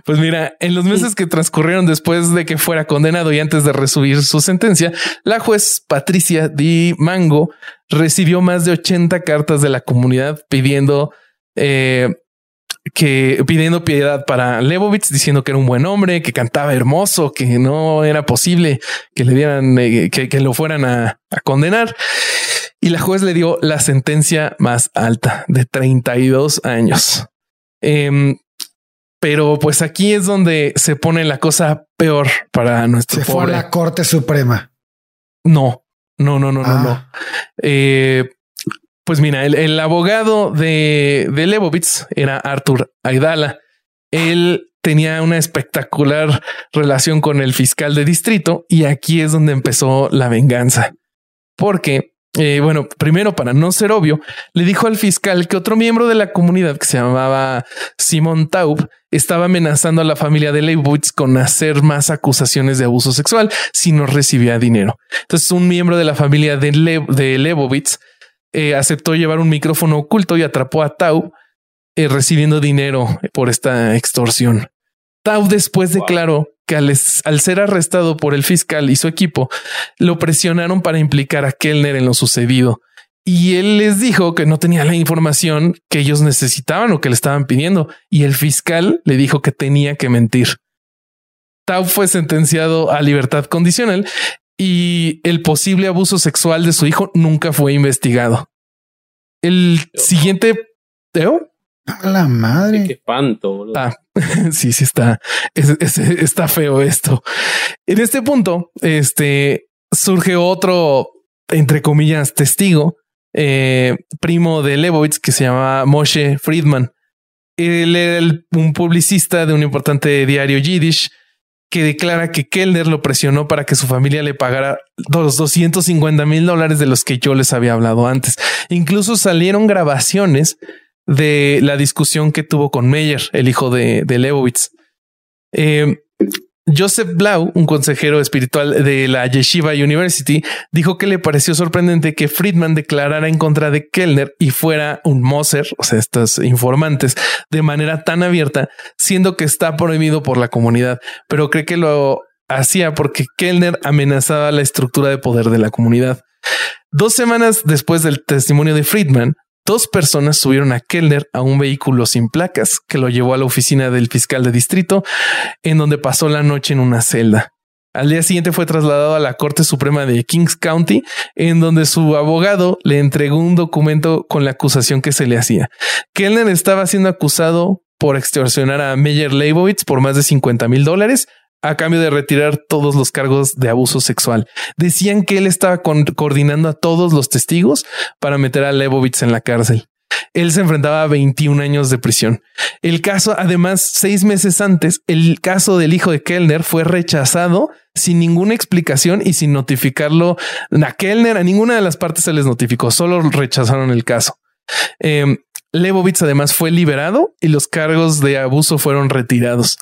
Pues mira, en los meses que transcurrieron después de que fuera condenado y antes de recibir su sentencia, la juez Patricia Di Mango recibió más de 80 cartas de la comunidad pidiendo eh, que pidiendo piedad para Lebovitz, diciendo que era un buen hombre, que cantaba hermoso, que no era posible que le dieran, eh, que, lo fueran a, condenar. Y la juez le dio la sentencia más alta de 32 años. Em, pero pues aquí es donde se pone la cosa peor para nuestro Se fue a la Corte Suprema. No, no, no, no, no, no. Ah. Eh, pues mira, el, abogado de, de Lebovitz era Arthur Aidala. Él tenía una espectacular relación con el fiscal de distrito y aquí es donde empezó la venganza. Porque eh, bueno, primero, para no ser obvio, le dijo al fiscal que otro miembro de la comunidad que se llamaba Simon Taub estaba amenazando a la familia de Leibowitz con hacer más acusaciones de abuso sexual si no recibía dinero. Entonces, un miembro de la familia de, Leibowitz eh, aceptó llevar un micrófono oculto y atrapó a Taub eh, recibiendo dinero por esta extorsión. Taub después declaró que al, ser arrestado por el fiscal y su equipo, lo presionaron para implicar a Kellner en lo sucedido. Y él les dijo que no tenía la información que ellos necesitaban o que le estaban pidiendo. Y el fiscal le dijo que tenía que mentir. Tau fue sentenciado a libertad condicional y el posible abuso sexual de su hijo nunca fue investigado. El siguiente... ¿Teo? A la madre. Qué espanto. Ah, sí, sí está, está feo esto. En este punto, este surge otro, entre comillas, testigo, eh, primo de Lebowitz que se llama Moshe Friedman. Él era un publicista de un importante diario Yiddish que declara que Kellner lo presionó para que su familia le pagara los 250 mil dólares de los que yo les había hablado antes. Incluso salieron grabaciones de la discusión que tuvo con Meyer, el hijo de, de. Eh, Joseph Blau, un consejero espiritual de la Yeshiva University, dijo que le pareció sorprendente que Friedman declarara en contra de Kellner y fuera un Moser, o sea, estos informantes, de manera tan abierta, siendo que está prohibido por la comunidad, pero cree que lo hacía porque Kellner amenazaba la estructura de poder de la comunidad. Dos semanas después del testimonio de Friedman, Dos personas subieron a Kellner a un vehículo sin placas que lo llevó a la oficina del fiscal de distrito, en donde pasó la noche en una celda. Al día siguiente fue trasladado a la Corte Suprema de Kings County, en donde su abogado le entregó un documento con la acusación que se le hacía. Kellner estaba siendo acusado por extorsionar a Meyer Leibowitz por más de 50 mil dólares, a cambio de retirar todos los cargos de abuso sexual. Decían que él estaba coordinando a todos los testigos para meter a Lebovitz en la cárcel. Él se enfrentaba a 21 años de prisión. El caso, además, seis meses antes, el caso del hijo de Kellner fue rechazado sin ninguna explicación y sin notificarlo a Kellner. A ninguna de las partes se les notificó, solo rechazaron el caso. Eh, Lebovitz además fue liberado y los cargos de abuso fueron retirados.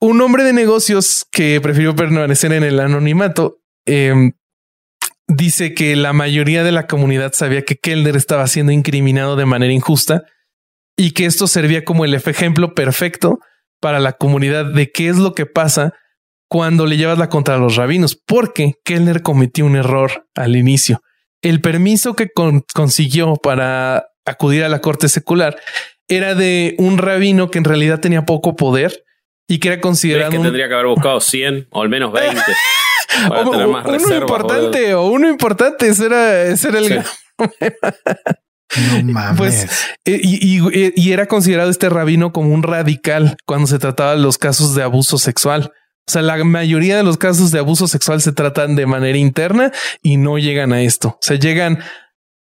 Un hombre de negocios que prefirió permanecer en el anonimato em, dice que la mayoría de la comunidad sabía que Kellner estaba siendo incriminado de manera injusta y que esto servía como el ejemplo perfecto para la comunidad de qué es lo que pasa cuando le llevas la contra los rabinos, porque Kellner cometió un error al inicio. El permiso que consiguió para acudir a la corte secular era de un rabino que en realidad tenía poco poder y que era considerado. que tendría que haber buscado 100 o al menos 20. para o, tener más uno importante o uno importante. Ese era, ese era el. No mames. Pues, eh, y, y, y, era considerado este rabino como un radical cuando se trataba de los casos de abuso sexual. O sea, la mayoría de los casos de abuso sexual se tratan de manera interna y no llegan a esto. O sea, llegan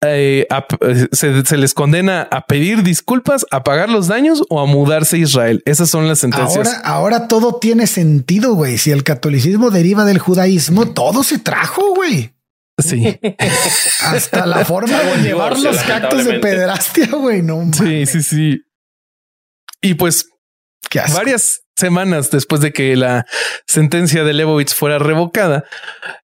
eh, eh, se, les condena a pedir disculpas, a pagar los daños o a mudarse a Israel. Esas son las sentencias. Ahora, ahora todo tiene sentido, güey. Si el catolicismo deriva del judaísmo, todo se trajo, güey. Sí. Hasta la forma de llevar los cactos de pedrastia, güey. No. Sí, sí, sí. Y pues varias semanas después de que la sentencia de Lebowitz fuera revocada,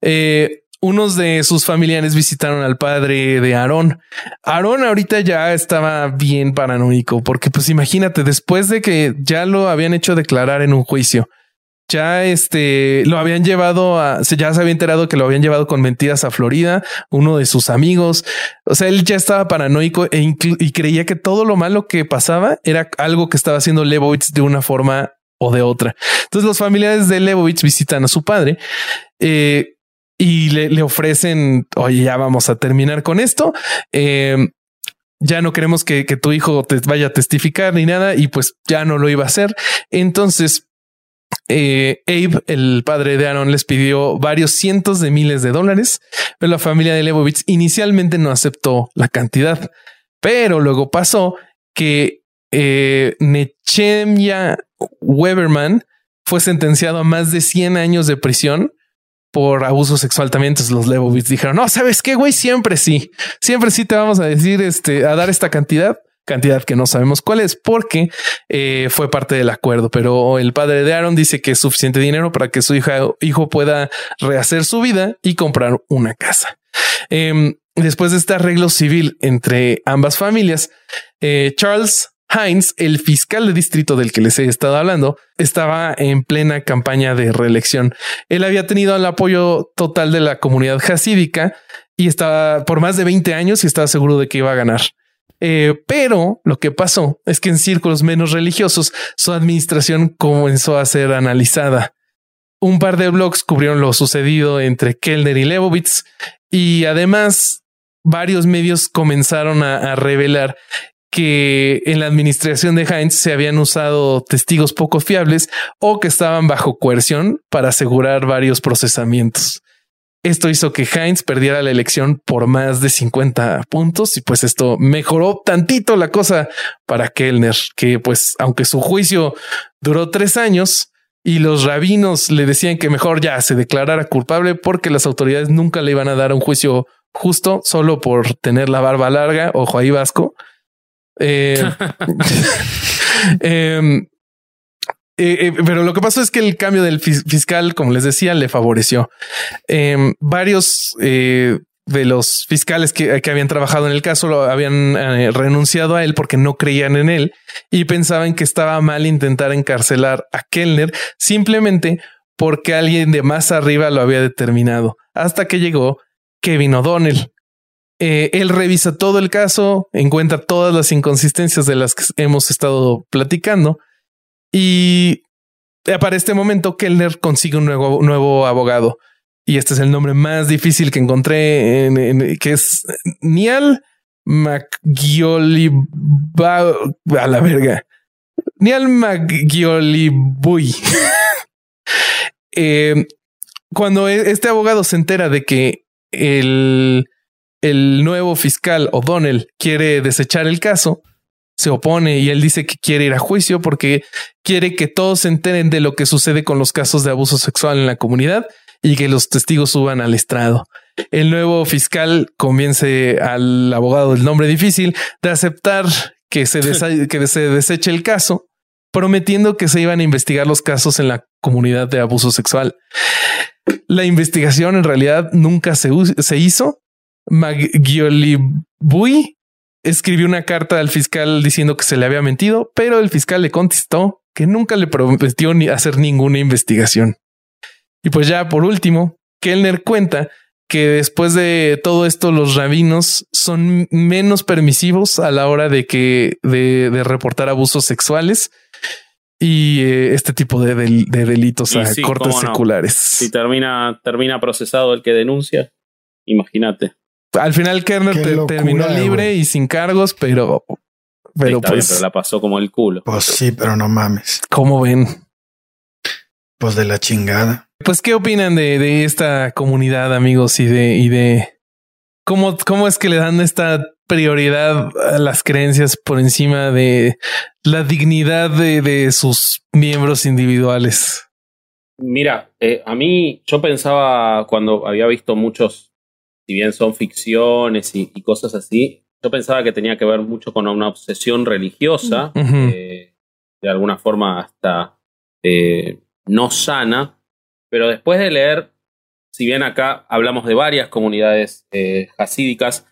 eh, unos de sus familiares visitaron al padre de Aarón. Aarón ahorita ya estaba bien paranoico, porque pues imagínate, después de que ya lo habían hecho declarar en un juicio, ya este lo habían llevado a, ya se había enterado que lo habían llevado con mentiras a Florida, uno de sus amigos. O sea, él ya estaba paranoico e y creía que todo lo malo que pasaba era algo que estaba haciendo Lebowitz de una forma o de otra. Entonces los familiares de Lebowitz visitan a su padre. Eh, y le, ofrecen, oye, ya vamos a terminar con esto. Eh, ya no queremos que, tu hijo te vaya a testificar ni nada y pues ya no lo iba a hacer. Entonces, eh, Abe, el padre de Aaron, les pidió varios cientos de miles de dólares, pero la familia de Lebovitz inicialmente no aceptó la cantidad. Pero luego pasó que eh, Nechemia Weberman fue sentenciado a más de 100 años de prisión por abuso sexual también. Entonces los Lebovitz dijeron, no, sabes qué, güey, siempre sí, siempre sí te vamos a decir, este, a dar esta cantidad, cantidad que no sabemos cuál es, porque eh, fue parte del acuerdo. Pero el padre de Aaron dice que es suficiente dinero para que su hija, hijo pueda rehacer su vida y comprar una casa. Em, después de este arreglo civil entre ambas familias, eh, Charles Heinz, el fiscal de distrito del que les he estado hablando, estaba en plena campaña de reelección. Él había tenido el apoyo total de la comunidad hasídica y estaba por más de 20 años y estaba seguro de que iba a ganar. Eh, pero lo que pasó es que en círculos menos religiosos su administración comenzó a ser analizada. un par de blogs cubrieron lo sucedido entre Kellner y Lebowitz y además varios medios comenzaron a, revelar que en la administración de Heinz se habían usado testigos poco fiables o que estaban bajo coerción para asegurar varios procesamientos. Esto hizo que Heinz perdiera la elección por más de 50 puntos y pues esto mejoró tantito la cosa para Kellner, que pues aunque su juicio duró tres años y los rabinos le decían que mejor ya se declarara culpable porque las autoridades nunca le iban a dar un juicio justo solo por tener la barba larga, ojo ahí vasco. Eh, em, eh, eh, pero lo que pasó es que el cambio del fiscal, como les decía, le favoreció. Em, varios de los fiscales que, habían trabajado en el caso lo habían renunciado a él porque no creían en él y pensaban que estaba mal intentar encarcelar a Kellner simplemente porque alguien de más arriba lo había determinado. Hasta que llegó Kevin O'Donnell. Él revisa todo el caso, encuentra todas las inconsistencias de las que hemos estado platicando y para este momento, Kellner consigue un nuevo, abogado. Y este es el nombre más difícil que encontré, en, que es Nial McGioliba a la verga. Nial eh, cuando e, este abogado se entera de que el, el nuevo fiscal O'Donnell quiere desechar el caso, se opone y él dice que quiere ir a juicio porque quiere que todos se enteren de lo que sucede con los casos de abuso sexual en la comunidad y que los testigos suban al estrado. El nuevo fiscal convence al abogado del nombre difícil de aceptar que se, que se deseche el caso, prometiendo que se iban a investigar los casos en la comunidad de abuso sexual. La investigación en realidad nunca se, se hizo. Magiolibui escribió una carta al fiscal diciendo que se le había mentido, pero el fiscal le contestó que nunca le prometió ni hacer ninguna investigación. Y pues ya por último, Kellner cuenta que después de todo esto los rabinos son menos permisivos a la hora de que de, reportar abusos sexuales y eh, este tipo de, delitos a cortes seculares. Si termina, termina procesado el que denuncia, imagínate. Al final Kerner terminó libre y sin cargos, pero pero pues la pasó como el culo. Pues sí, pero no mames. ¿Cómo ven? Pues de la chingada. Pues qué opinan de, de esta comunidad, amigos, y de y de cómo cómo es que le dan esta prioridad a las creencias por encima de la dignidad de, de sus miembros individuales. Mira, eh, a mí yo pensaba cuando había visto muchos si bien son ficciones y, cosas así, yo pensaba que tenía que ver mucho con una obsesión religiosa, eh, de alguna forma hasta eh, no sana, pero después de leer, si bien acá hablamos de varias comunidades eh, hasídicas,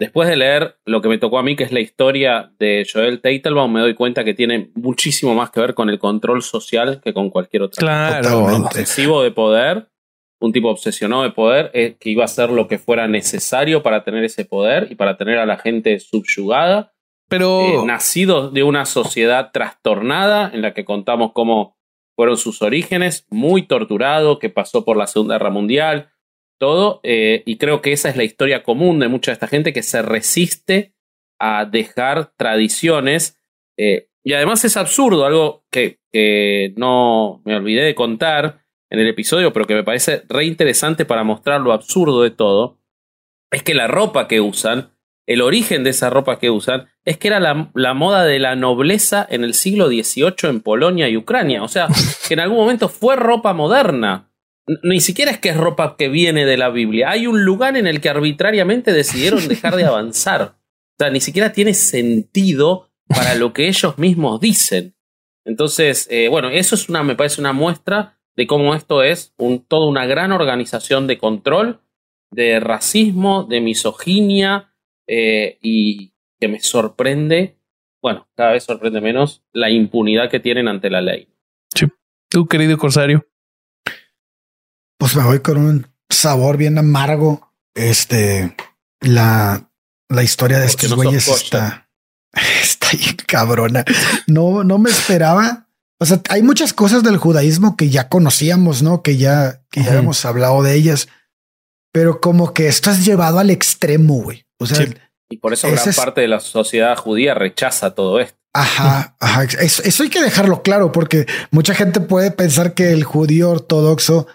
después de leer lo que me tocó a mí, que es la historia de Joel Teitelbaum, me doy cuenta que tiene muchísimo más que ver con el control social que con cualquier otra. Claro. Excesivo de poder un tipo obsesionado de poder, eh, que iba a hacer lo que fuera necesario para tener ese poder y para tener a la gente subyugada. Pero. Eh, nacido de una sociedad trastornada en la que contamos cómo fueron sus orígenes, muy torturado, que pasó por la Segunda Guerra Mundial, todo. Eh, y creo que esa es la historia común de mucha de esta gente que se resiste a dejar tradiciones. y además es absurdo, algo que, que no me olvidé de contar en el episodio, pero que me parece re interesante para mostrar lo absurdo de todo, es que la ropa que usan, el origen de esa ropa que usan, es que era la, moda de la nobleza en el siglo XVIII en Polonia y Ucrania. O sea, que en algún momento fue ropa moderna. Ni siquiera es que es ropa que viene de la Biblia. Hay un lugar en el que arbitrariamente decidieron dejar de avanzar. O sea, ni siquiera tiene sentido para lo que ellos mismos dicen. Entonces, eh, bueno, eso es una, me parece una muestra de cómo esto es un, toda una gran organización de control, de racismo, de misoginia eh, y que me sorprende, bueno, cada vez sorprende menos la impunidad que tienen ante la ley. Sí. ¿Tú, querido Corsario? Pues me voy con un sabor bien amargo. Este, la, la historia de estos güeyes está, está ahí cabrona. No, no me esperaba o sea, hay muchas cosas del judaísmo que ya conocíamos, ¿no? Que ya, que ya hemos hablado de ellas, pero como que esto es llevado al extremo, güey. O sea, y por eso gran parte de la sociedad judía rechaza todo esto. Ajá, ajá. Eso, hay que dejarlo claro porque mucha gente puede pensar que el judío ortodoxo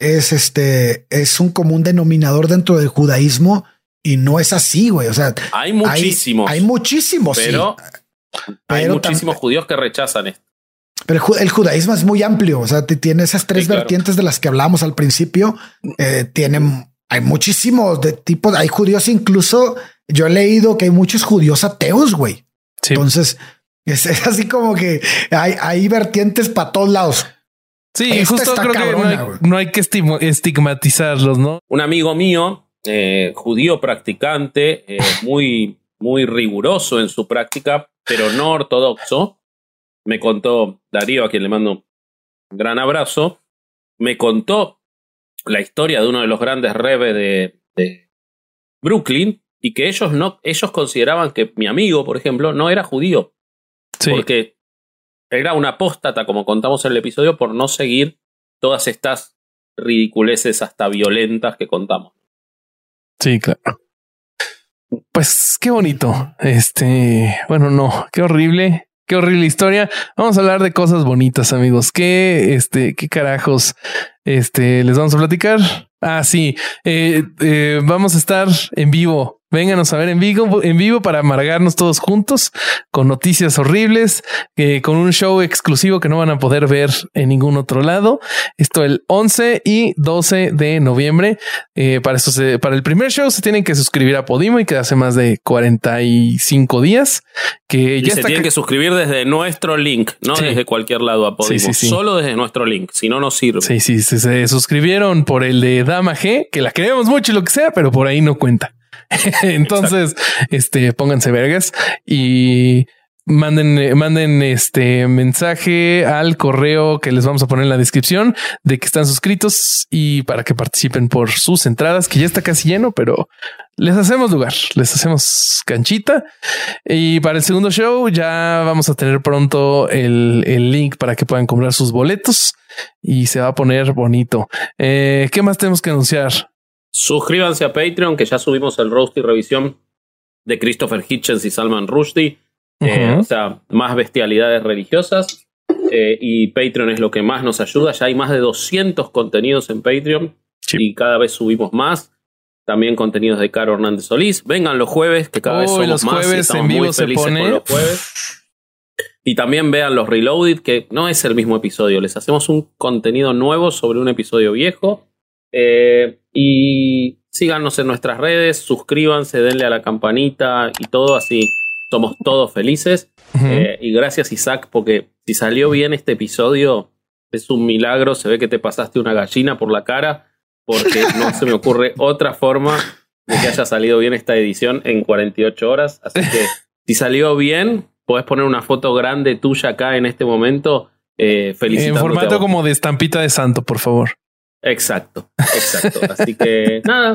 es este, es un común denominador dentro del judaísmo y no es así, güey. O sea, hay muchísimos. Hay, muchísimos, pero, hay muchísimos judíos que rechazan esto. Pero el, judaísmo es muy amplio. O sea, tiene esas tres vertientes de las que hablamos al principio. Eh, tienen, hay muchísimos de tipos. Hay judíos, incluso yo he leído que hay muchos judíos ateos, güey. Entonces, es, así como que hay, hay vertientes para todos lados. Sí, justo creo que no hay, que estigmatizarlos, ¿no? Un amigo mío, eh, judío practicante, eh, muy, muy riguroso en su práctica, pero no ortodoxo, me contó Darío, a quien le mando un gran abrazo, me contó la historia de uno de los grandes rebes de, de Brooklyn y que ellos no, ellos consideraban que mi amigo, por ejemplo, no era judío. Porque era una apóstata, como contamos en el episodio, por no seguir todas estas ridiculeces hasta violentas que contamos. Sí, claro. Pues qué bonito. Este, bueno, no, qué horrible. Qué horrible historia. Vamos a hablar de cosas bonitas, amigos. ¿Qué, este, qué carajos, este, les vamos a platicar? Ah, sí. Eh, eh, vamos a estar en vivo Vénganos a ver en vivo, en vivo para amargarnos todos juntos con noticias horribles, eh, con un show exclusivo que no van a poder ver en ningún otro lado. Esto el 11 y 12 de noviembre. Eh, para eso para el primer show se tienen que suscribir a Podimo y que hace más de 45 días que ya se tienen que suscribir desde nuestro link, no desde cualquier lado a Podimo, solo desde nuestro link, si no nos sirve. Sí, sí, se suscribieron por el de Dama G, que la queremos mucho y lo que sea, pero por ahí no cuenta. Entonces, este, pónganse vergas y manden, manden este mensaje al correo que les vamos a poner en la descripción de que están suscritos y para que participen por sus entradas, que ya está casi lleno, pero les hacemos lugar, les hacemos canchita. Y para el segundo show ya vamos a tener pronto el, el link para que puedan comprar sus boletos y se va a poner bonito. Eh, ¿Qué más tenemos que anunciar? Suscríbanse a Patreon, que ya subimos el roast y revisión de Christopher Hitchens y Salman Rushdie. Eh, o sea, más bestialidades religiosas. Eh, y Patreon es lo que más nos ayuda. Ya hay más de 200 contenidos en Patreon y cada vez subimos más. También contenidos de Caro Hernández Solís. Vengan los jueves, que cada vez somos los más. Jueves en vivo muy felices con los jueves. Y también vean los Reloaded, que no es el mismo episodio. Les hacemos un contenido nuevo sobre un episodio viejo. Eh, y síganos en nuestras redes, suscríbanse, denle a la campanita y todo, así somos todos felices. Eh, y gracias Isaac, porque si salió bien este episodio, es un milagro, se ve que te pasaste una gallina por la cara, porque no se me ocurre otra forma de que haya salido bien esta edición en 48 horas. Así que si salió bien, podés poner una foto grande tuya acá en este momento. Eh, en formato como de estampita de santo, por favor. Exacto, exacto. Así que nada,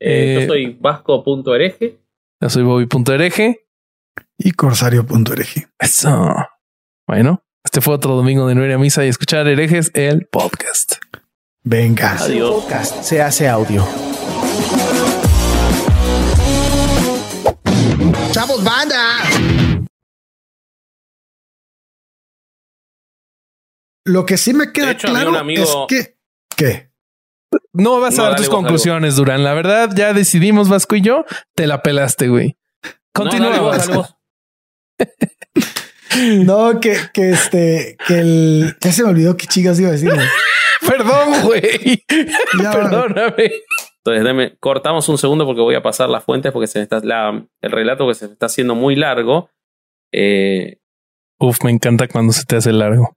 eh, yo eh, soy vasco.hereje. Yo soy bobby.hereje. Y corsario.hereje. Eso. Bueno, este fue otro domingo de no ir a misa y escuchar herejes, el podcast. Venga. Adiós. podcast se hace audio. ¡Chavos, banda! Lo que sí me queda claro es que... ¿Qué? No vas a dar tus conclusiones, Durán. La verdad, ya decidimos, Vasco y yo, te la pelaste, güey. Continúa. No, que, que este, que el. Ya se me olvidó qué chicas iba a decir. Perdón, güey. Perdóname. Entonces, cortamos un segundo porque voy a pasar las fuentes porque se está la, el relato que se está haciendo muy largo. Eh, Uf, me encanta cuando se te hace largo.